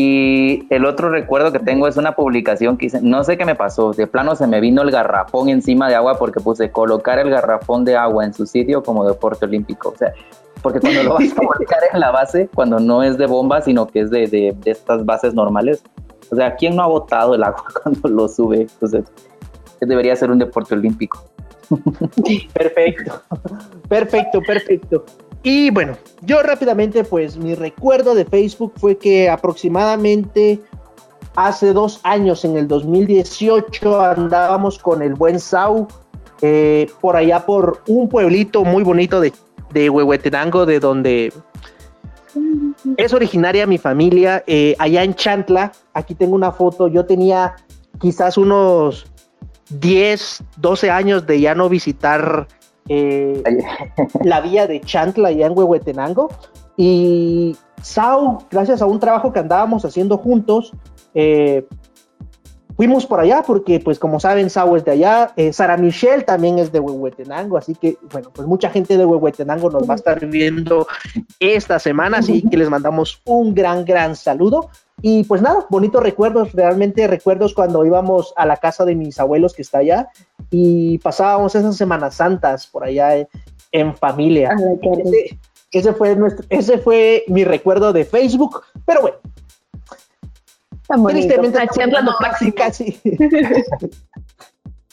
Y el otro recuerdo que tengo es una publicación que hice, no sé qué me pasó, de plano se me vino el garrafón encima de agua porque puse colocar el garrafón de agua en su sitio como deporte olímpico. O sea, porque cuando lo vas a colocar en la base, cuando no es de bomba, sino que es de, de, de estas bases normales, o sea, ¿quién no ha botado el agua cuando lo sube? Entonces, debería ser un deporte olímpico. Perfecto, perfecto, perfecto. Y bueno, yo rápidamente, pues mi recuerdo de Facebook fue que aproximadamente hace dos años, en el 2018, andábamos con el buen Sau eh, por allá por un pueblito muy bonito de, Huehuetenango, de donde es originaria mi familia, eh, allá en Chantla. Aquí tengo una foto. Yo tenía quizás unos 10, 12 años de ya no visitar eh, la vía de Chantla allá en Huehuetenango. Y Sau, gracias a un trabajo que andábamos haciendo juntos, eh, fuimos por allá porque, pues como saben, Sau es de allá, eh, Sara Michelle también es de Huehuetenango, así que, bueno, pues mucha gente de Huehuetenango nos va a estar viendo esta semana, así que les mandamos un gran, gran saludo. Y pues nada, bonitos recuerdos, realmente recuerdos cuando íbamos a la casa de mis abuelos que está allá y pasábamos esas Semanas Santas por allá en, familia. ese, fue nuestro, ese fue mi recuerdo de Facebook, pero bueno, Tristemente estamos casi, casi.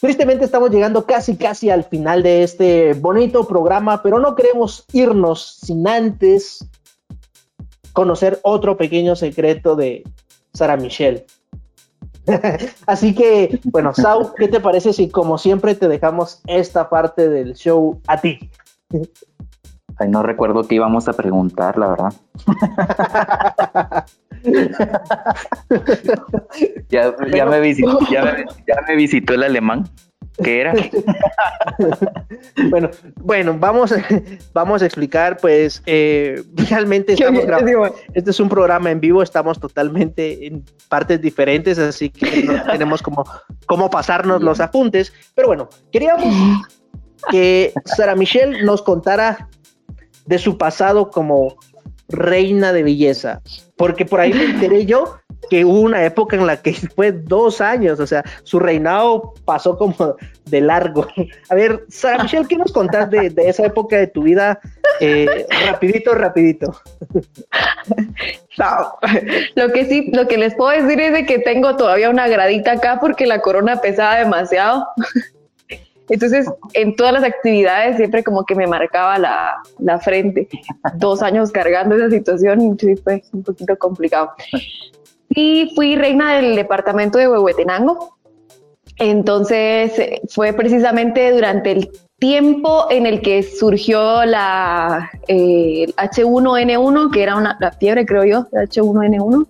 Tristemente estamos llegando casi, casi al final de este bonito programa, pero no queremos irnos sin antes conocer otro pequeño secreto de Sara Michelle. Así que, bueno, Sau, ¿qué te parece si como siempre te dejamos esta parte del show a ti? Ay, no recuerdo qué íbamos a preguntar, la verdad. ya, me visitó, ya, me, visitó el alemán. ¿Qué era? bueno, bueno, vamos, vamos a explicar, pues, eh, realmente estamos grabando. Este es un programa en vivo, estamos totalmente en partes diferentes, así que no tenemos como cómo pasarnos los apuntes. Pero bueno, queríamos que Sara Michelle nos contara de su pasado como reina de belleza, porque por ahí me enteré yo que hubo una época en la que fue dos años, o sea, su reinado pasó como de largo. A ver, Sara Michelle, ¿qué nos contás de, esa época de tu vida? Eh, rapidito, rapidito. Lo que sí, lo que les puedo decir es de que tengo todavía una gradita acá porque la corona pesaba demasiado. Entonces, en todas las actividades siempre como que me marcaba la, la frente. Dos años cargando esa situación, sí, fue un poquito complicado. Y fui reina del departamento de Huehuetenango. Entonces, fue precisamente durante el tiempo en el que surgió la eh, H1N1, que era una, fiebre, creo yo, H1N1.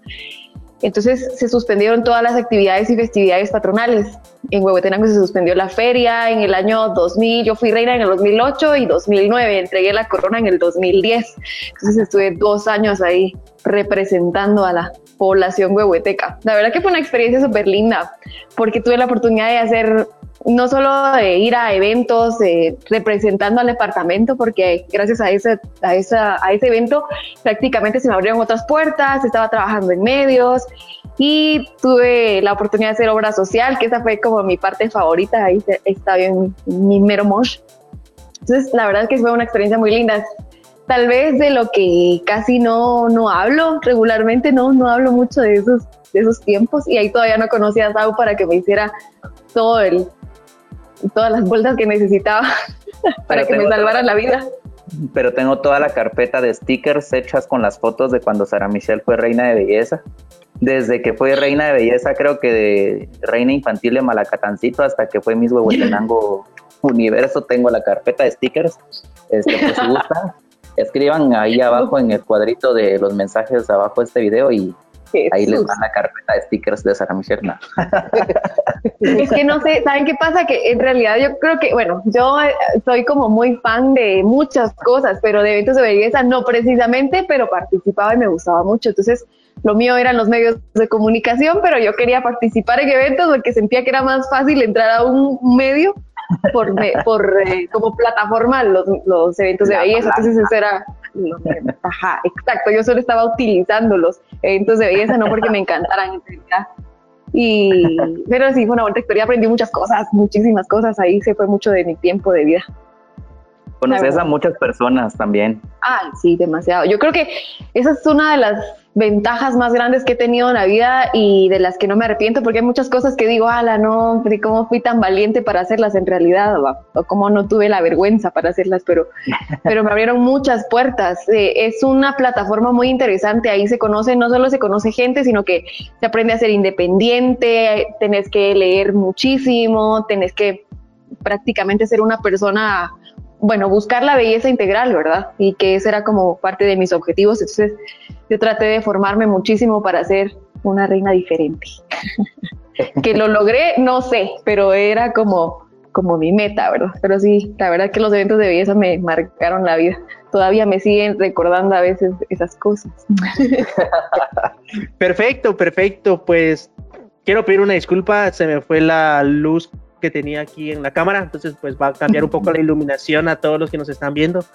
Entonces se suspendieron todas las actividades y festividades patronales. En Huehuetenango se suspendió la feria en el año 2000, yo fui reina en el 2008 y 2009, entregué la corona en el 2010. Entonces estuve dos años ahí representando a la población huehueteca. La verdad que fue una experiencia súper linda porque tuve la oportunidad de hacer no solo de ir a eventos representando al departamento, porque gracias a ese, a, esa, a ese evento prácticamente se me abrieron otras puertas, estaba trabajando en medios y tuve la oportunidad de hacer obra social, que esa fue como mi parte favorita, ahí está bien mi mero mosh. Entonces, la verdad es que fue una experiencia muy linda. Tal vez de lo que casi no, no hablo regularmente, no, no hablo mucho de esos, de esos tiempos y ahí todavía no conocía a Sau para que me hiciera todo el, todas las vueltas que necesitaba para que me salvaran la vida. Pero tengo toda la carpeta de stickers hechas con las fotos de cuando Sara Michelle fue reina de belleza. Desde que fue reina de belleza, creo que de reina infantil de Malacatancito hasta que fue Miss Huehuetenango Universo, tengo la carpeta de stickers. Este, pues, si gustan, escriban ahí abajo en el cuadrito de los mensajes abajo de este video y Ahí les dan la carpeta de stickers de Sara Micherna. es que no sé, ¿saben qué pasa? Que en realidad yo creo que, bueno, yo eh, soy como muy fan de muchas cosas, pero de eventos de belleza no precisamente, pero participaba y me gustaba mucho. Entonces, lo mío eran los medios de comunicación, pero yo quería participar en eventos porque sentía que era más fácil entrar a un medio por, por eh, como plataforma los, los eventos de belleza. Entonces, eso era Ajá, exacto. Yo solo estaba utilizando los eventos de belleza, no porque me encantaran en realidad. Y, pero sí, fue una buena historia. Aprendí muchas cosas, muchísimas cosas. Ahí se fue mucho de mi tiempo de vida. Conoces a muchas personas también. Ah, sí, demasiado. Yo creo que esa es una de las ventajas más grandes que he tenido en la vida y de las que no me arrepiento, porque hay muchas cosas que digo, ala, no, cómo fui tan valiente para hacerlas en realidad, o, cómo no tuve la vergüenza para hacerlas, pero, pero me abrieron muchas puertas. Eh, es una plataforma muy interesante, ahí se conoce, no solo se conoce gente, sino que se aprende a ser independiente, tenés que leer muchísimo, tenés que prácticamente ser una persona bueno, buscar la belleza integral, ¿verdad? Y que ese era como parte de mis objetivos. Entonces, yo traté de formarme muchísimo para ser una reina diferente. que lo logré, no sé, pero era como, como mi meta, ¿verdad? Pero sí, la verdad que los eventos de belleza me marcaron la vida. Todavía me siguen recordando a veces esas cosas. perfecto, perfecto. Pues quiero pedir una disculpa, se me fue la luz que tenía aquí en la cámara, entonces pues va a cambiar un poco la iluminación a todos los que nos están viendo.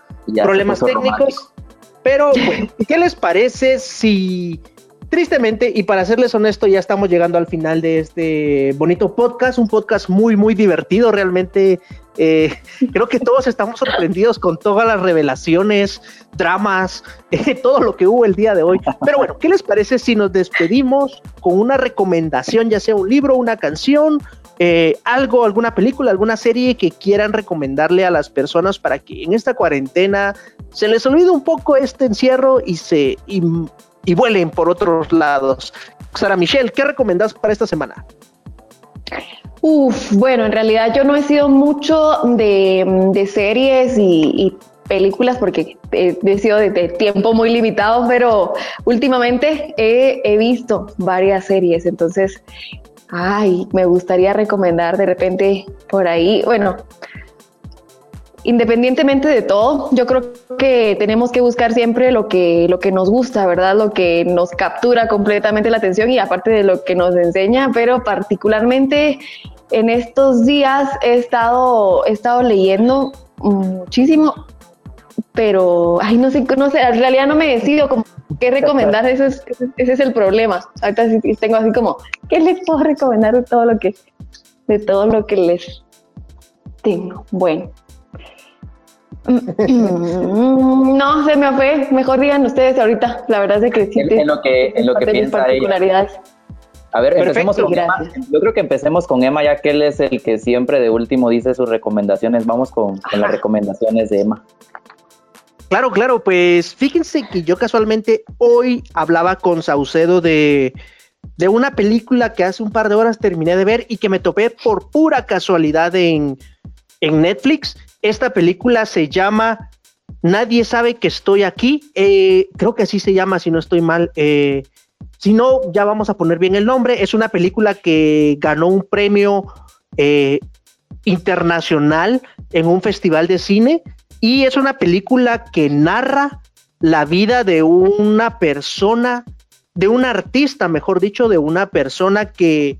Problemas técnicos, pero bueno, ¿qué les parece si tristemente, y para serles honesto, ya estamos llegando al final de este bonito podcast, un podcast muy, muy divertido, realmente eh, creo que todos estamos sorprendidos con todas las revelaciones, dramas, eh, todo lo que hubo el día de hoy. Pero bueno, ¿qué les parece si nos despedimos con una recomendación, ya sea un libro, una canción, eh, algo, alguna película, alguna serie que quieran recomendarle a las personas para que en esta cuarentena se les olvide un poco este encierro y se y, vuelen por otros lados. Sara Michelle, ¿qué recomendás para esta semana? Uf, bueno, en realidad yo no he sido mucho de, series y, películas porque he, sido de, tiempo muy limitado, pero últimamente he, visto varias series, entonces ay, me gustaría recomendar de repente por ahí, bueno, independientemente de todo, yo creo que tenemos que buscar siempre lo que, lo que nos gusta, ¿verdad? Lo que nos captura completamente la atención y aparte de lo que nos enseña, pero particularmente en estos días he estado, he estado leyendo muchísimo pero, ay, no sé, no sé, en realidad no me decido como qué recomendar, ese es, ese es el problema. Ahorita sí tengo así como, ¿qué les puedo recomendar de todo lo que, de todo lo que les tengo? Bueno. No, se me fue. Mejor digan ustedes ahorita. La verdad es que sí. En, lo que, en lo que piensa particularidades. A ver, empecemos con Emma. Yo creo que empecemos con Emma, ya que él es el que siempre de último dice sus recomendaciones. Vamos con, con las recomendaciones de Emma. Claro, claro, pues fíjense que yo casualmente hoy hablaba con Saucedo de, de una película que hace un par de horas terminé de ver y que me topé por pura casualidad en, en Netflix. Esta película se llama Nadie sabe que estoy aquí. Eh, creo que así se llama, si no estoy mal. Eh, si no, ya vamos a poner bien el nombre. Es una película que ganó un premio eh, internacional en un festival de cine y es una película que narra la vida de una persona, de un artista, mejor dicho, de una persona que,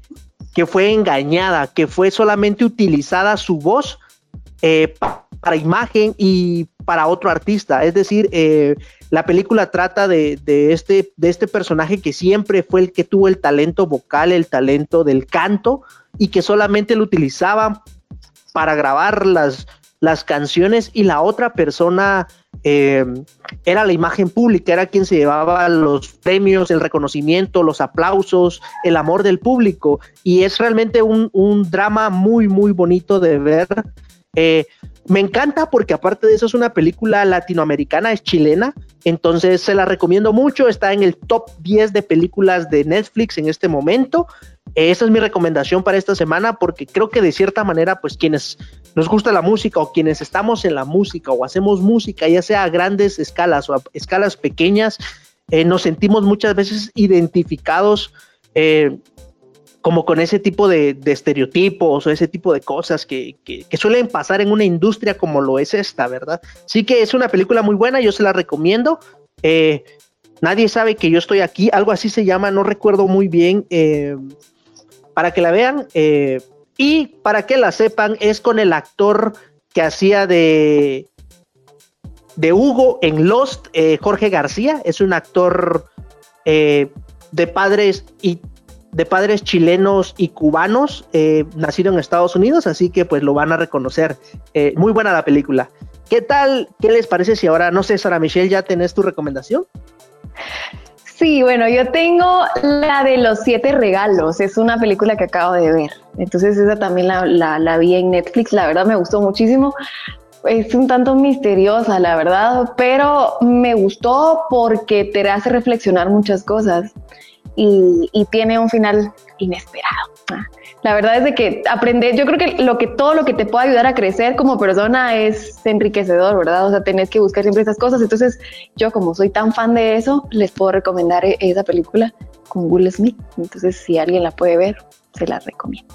que fue engañada, que fue solamente utilizada su voz eh, para imagen y para otro artista. Es decir, eh, la película trata de, de, este, de este personaje que siempre fue el que tuvo el talento vocal, el talento del canto y que solamente lo utilizaba para grabar las, las canciones y la otra persona eh, era la imagen pública, era quien se llevaba los premios, el reconocimiento, los aplausos, el amor del público. Y es realmente un, drama muy, muy bonito de ver. Eh, me encanta porque aparte de eso es una película latinoamericana, es chilena, entonces se la recomiendo mucho, está en el top 10 de películas de Netflix en este momento. Esa es mi recomendación para esta semana porque creo que de cierta manera, pues quienes nos gusta la música o quienes estamos en la música o hacemos música, ya sea a grandes escalas o a escalas pequeñas, eh, nos sentimos muchas veces identificados eh, como con ese tipo de, estereotipos o ese tipo de cosas que, suelen pasar en una industria como lo es esta, ¿verdad? Sí que es una película muy buena, yo se la recomiendo. Eh, nadie sabe que yo estoy aquí, algo así se llama, no recuerdo muy bien para que la vean eh, y para que la sepan es con el actor que hacía de de Hugo en Lost, eh, Jorge García, es un actor eh, de padres y de padres chilenos y cubanos, nacido en Estados Unidos, así que pues lo van a reconocer. muy buena la película. ¿Qué tal? ¿Qué les parece si ahora, no sé, Sara Michelle, ya tenés tu recomendación? Sí, bueno, yo tengo la de los siete regalos, es una película que acabo de ver, entonces esa también la, la, vi en Netflix, la verdad me gustó muchísimo, es un tanto misteriosa, la verdad, pero me gustó porque te hace reflexionar muchas cosas y, y tiene un final inesperado. La verdad es de que aprender, yo creo que lo que todo lo que te pueda ayudar a crecer como persona es enriquecedor, ¿verdad? O sea, tenés que buscar siempre esas cosas. Entonces, yo como soy tan fan de eso, les puedo recomendar e-, esa película con Will Smith. Entonces, si alguien la puede ver, se la recomiendo.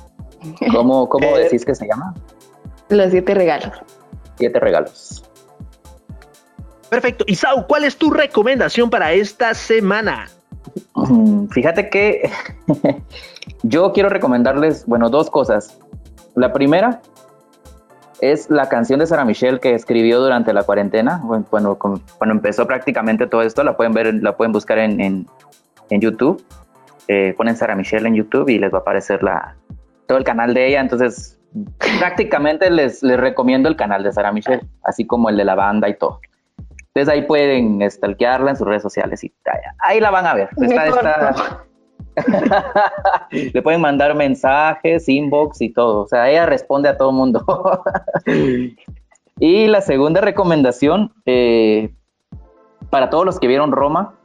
¿Cómo, cómo eh, decís que se llama? Los siete regalos. Siete regalos. Perfecto. Isao, ¿cuál es tu recomendación para esta semana? Mm, fíjate que yo quiero recomendarles, bueno, dos cosas. La primera es la canción de Sara Michelle que escribió durante la cuarentena, cuando, cuando empezó prácticamente todo esto, la pueden ver, la pueden buscar en, en, YouTube. Eh, ponen Sara Michelle en YouTube y les va a aparecer la, todo el canal de ella. Entonces, prácticamente les, les recomiendo el canal de Sara Michelle, así como el de la banda y todo. Entonces ahí pueden stalkearla en sus redes sociales y ahí la van a ver. Le pueden mandar mensajes, inbox y todo. O sea, ella responde a todo el mundo. y la segunda recomendación, eh, para todos los que vieron Roma,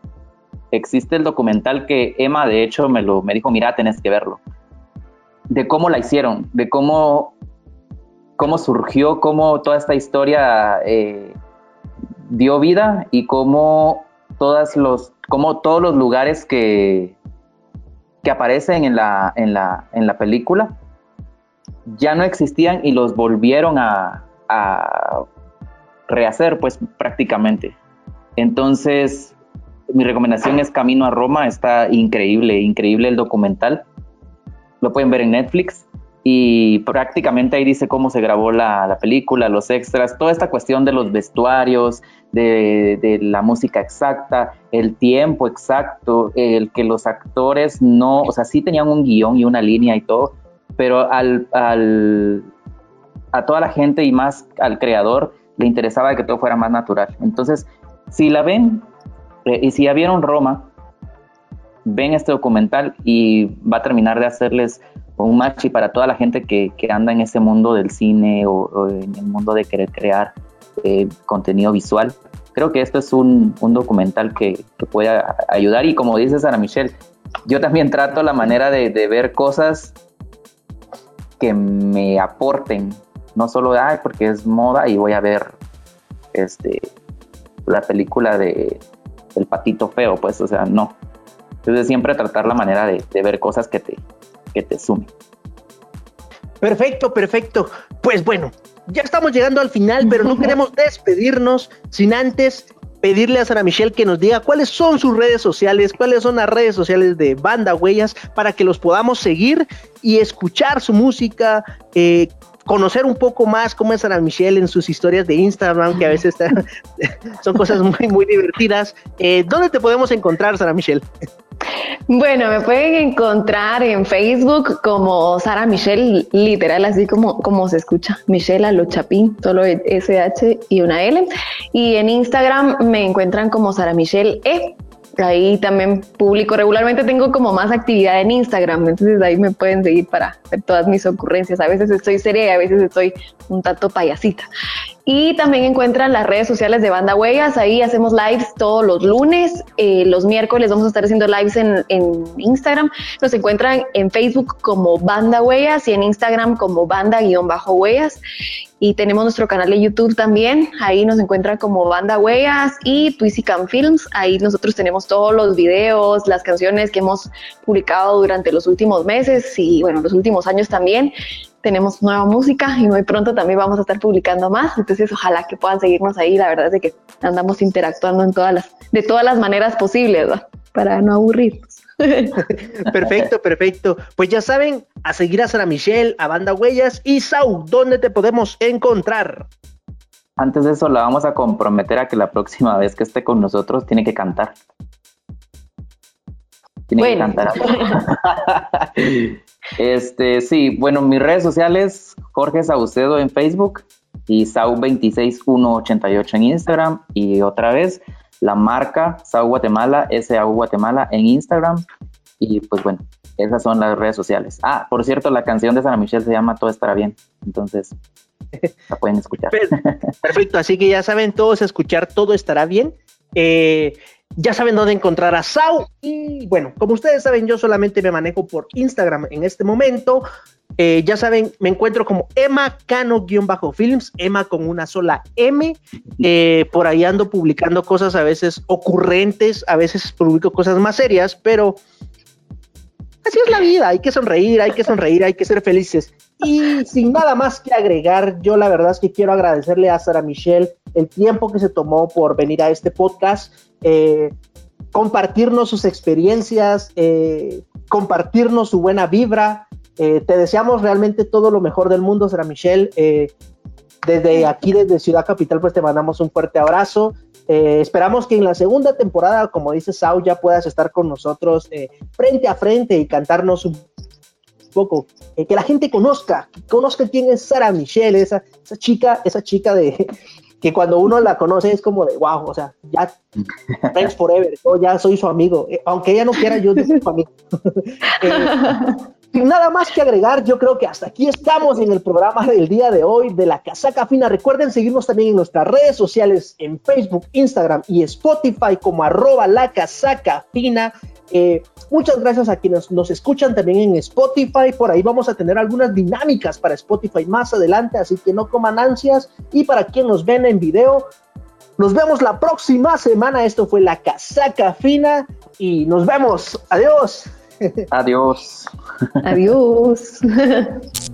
existe el documental que Emma, de hecho, me, lo, me dijo, mira, tenés que verlo. De cómo la hicieron, de cómo, cómo surgió, cómo toda esta historia... Eh, dio vida y cómo, todas los, todos los lugares que, que aparecen en la película ya no existían y los volvieron a, a rehacer, pues prácticamente. Entonces, mi recomendación es Camino a Roma, está increíble, increíble el documental. Lo pueden ver en Netflix. Y prácticamente ahí dice cómo se grabó la, película, los extras, toda esta cuestión de los vestuarios, de, la música exacta, el tiempo exacto, el que los actores no, o sea, sí tenían un guion y una línea y todo, pero al, a toda la gente y más al creador le interesaba que todo fuera más natural. Entonces, si la ven eh, y si ya vieron Roma, ven este documental y va a terminar de hacerles un match y para toda la gente que, anda en ese mundo del cine o, en el mundo de querer crear eh, contenido visual. Creo que esto es un, documental que, puede ayudar y como dice Sara Michelle, yo también trato la manera de, ver cosas que me aporten, no solo de, porque es moda y voy a ver este, la película de El patito feo, pues, o sea, no. Entonces siempre tratar la manera de, de ver cosas que te, que te sume. Perfecto, perfecto. Pues bueno, ya estamos llegando al final, pero no queremos despedirnos sin antes pedirle a Sara Michelle que nos diga cuáles son sus redes sociales, cuáles son las redes sociales de Banda Huellas para que los podamos seguir y escuchar su música, eh, conocer un poco más cómo es Sara Michelle en sus historias de Instagram, que a veces son cosas muy, muy divertidas. Eh, ¿Dónde te podemos encontrar, Sara Michelle? Bueno, me pueden encontrar en Facebook como Sara Michelle, literal, así como, como se escucha, Michelle a lo chapín, solo SH y una L. Y en Instagram me encuentran como Sara Michelle E. Ahí también publico regularmente, tengo como más actividad en Instagram, entonces ahí me pueden seguir para ver todas mis ocurrencias. A veces estoy seria a veces estoy un tanto payasita. Y también encuentran las redes sociales de Banda Huellas. Ahí hacemos lives todos los lunes. Eh, los miércoles vamos a estar haciendo lives en, en, Instagram. Nos encuentran en Facebook como Banda Huellas y en Instagram como Banda-Huellas. Y tenemos nuestro canal de YouTube también. Ahí nos encuentran como Banda Huellas y Twisicam Films. Ahí nosotros tenemos todos los videos, las canciones que hemos publicado durante los últimos meses y bueno, los últimos años también tenemos nueva música y muy pronto también vamos a estar publicando más. Entonces, ojalá que puedan seguirnos ahí. La verdad es que andamos interactuando en todas las, de todas las maneras posibles, para no aburrirnos. perfecto, perfecto. Pues ya saben, a seguir a Sara Michelle, a Banda Huellas y Sau, ¿dónde te podemos encontrar? Antes de eso, la vamos a comprometer a que la próxima vez que esté con nosotros tiene que cantar. Tiene que cantar. Este, sí, bueno, mis redes sociales, Jorge Saucedo en Facebook y Sau26188 en Instagram y otra vez la marca Sau Guatemala, SAU Guatemala en Instagram y pues bueno, esas son las redes sociales. Ah, por cierto, la canción de Sara Michelle se llama Todo estará bien, entonces la pueden escuchar. Perfecto, así que ya saben todos escuchar Todo estará bien. Eh, ya saben dónde encontrar a Sau. Y bueno, como ustedes saben, yo solamente me manejo por Instagram en este momento. Eh, ya saben, me encuentro como Emma Cano-Films, Emma con una sola M. Eh, por ahí ando publicando cosas a veces ocurrentes, a veces publico cosas más serias, pero así es la vida. Hay que sonreír, hay que sonreír, hay que ser felices. Y sin nada más que agregar, yo la verdad es que quiero agradecerle a Sara Michelle el tiempo que se tomó por venir a este podcast, eh, compartirnos sus experiencias, eh, compartirnos su buena vibra. Eh, te deseamos realmente todo lo mejor del mundo, Sara Michelle. desde aquí, desde Ciudad Capital, pues te mandamos un fuerte abrazo. esperamos que en la segunda temporada, como dice Sau, ya puedas estar con nosotros frente a frente y cantarnos un poco, que la gente conozca, conozca quién es Sara Michelle, esa, esa chica, esa chica de, que cuando uno la conoce es como de, wow, o sea, ya, friends forever, yo ya soy su amigo, eh, aunque ella no quiera, yo soy su amigo. Eh, nada más que agregar, yo creo que hasta aquí estamos en el programa del día de hoy de la Casaca Fina. Recuerden seguirnos también en nuestras redes sociales, en Facebook, Instagram y Spotify como arroba la Casaca Fina. Eh, muchas gracias a quienes nos escuchan también en Spotify. Por ahí vamos a tener algunas dinámicas para Spotify más adelante, así que no coman ansias. Y para quien nos ven en video, nos vemos la próxima semana. Esto fue la casaca fina y nos vemos. Adiós. Adiós. Adiós.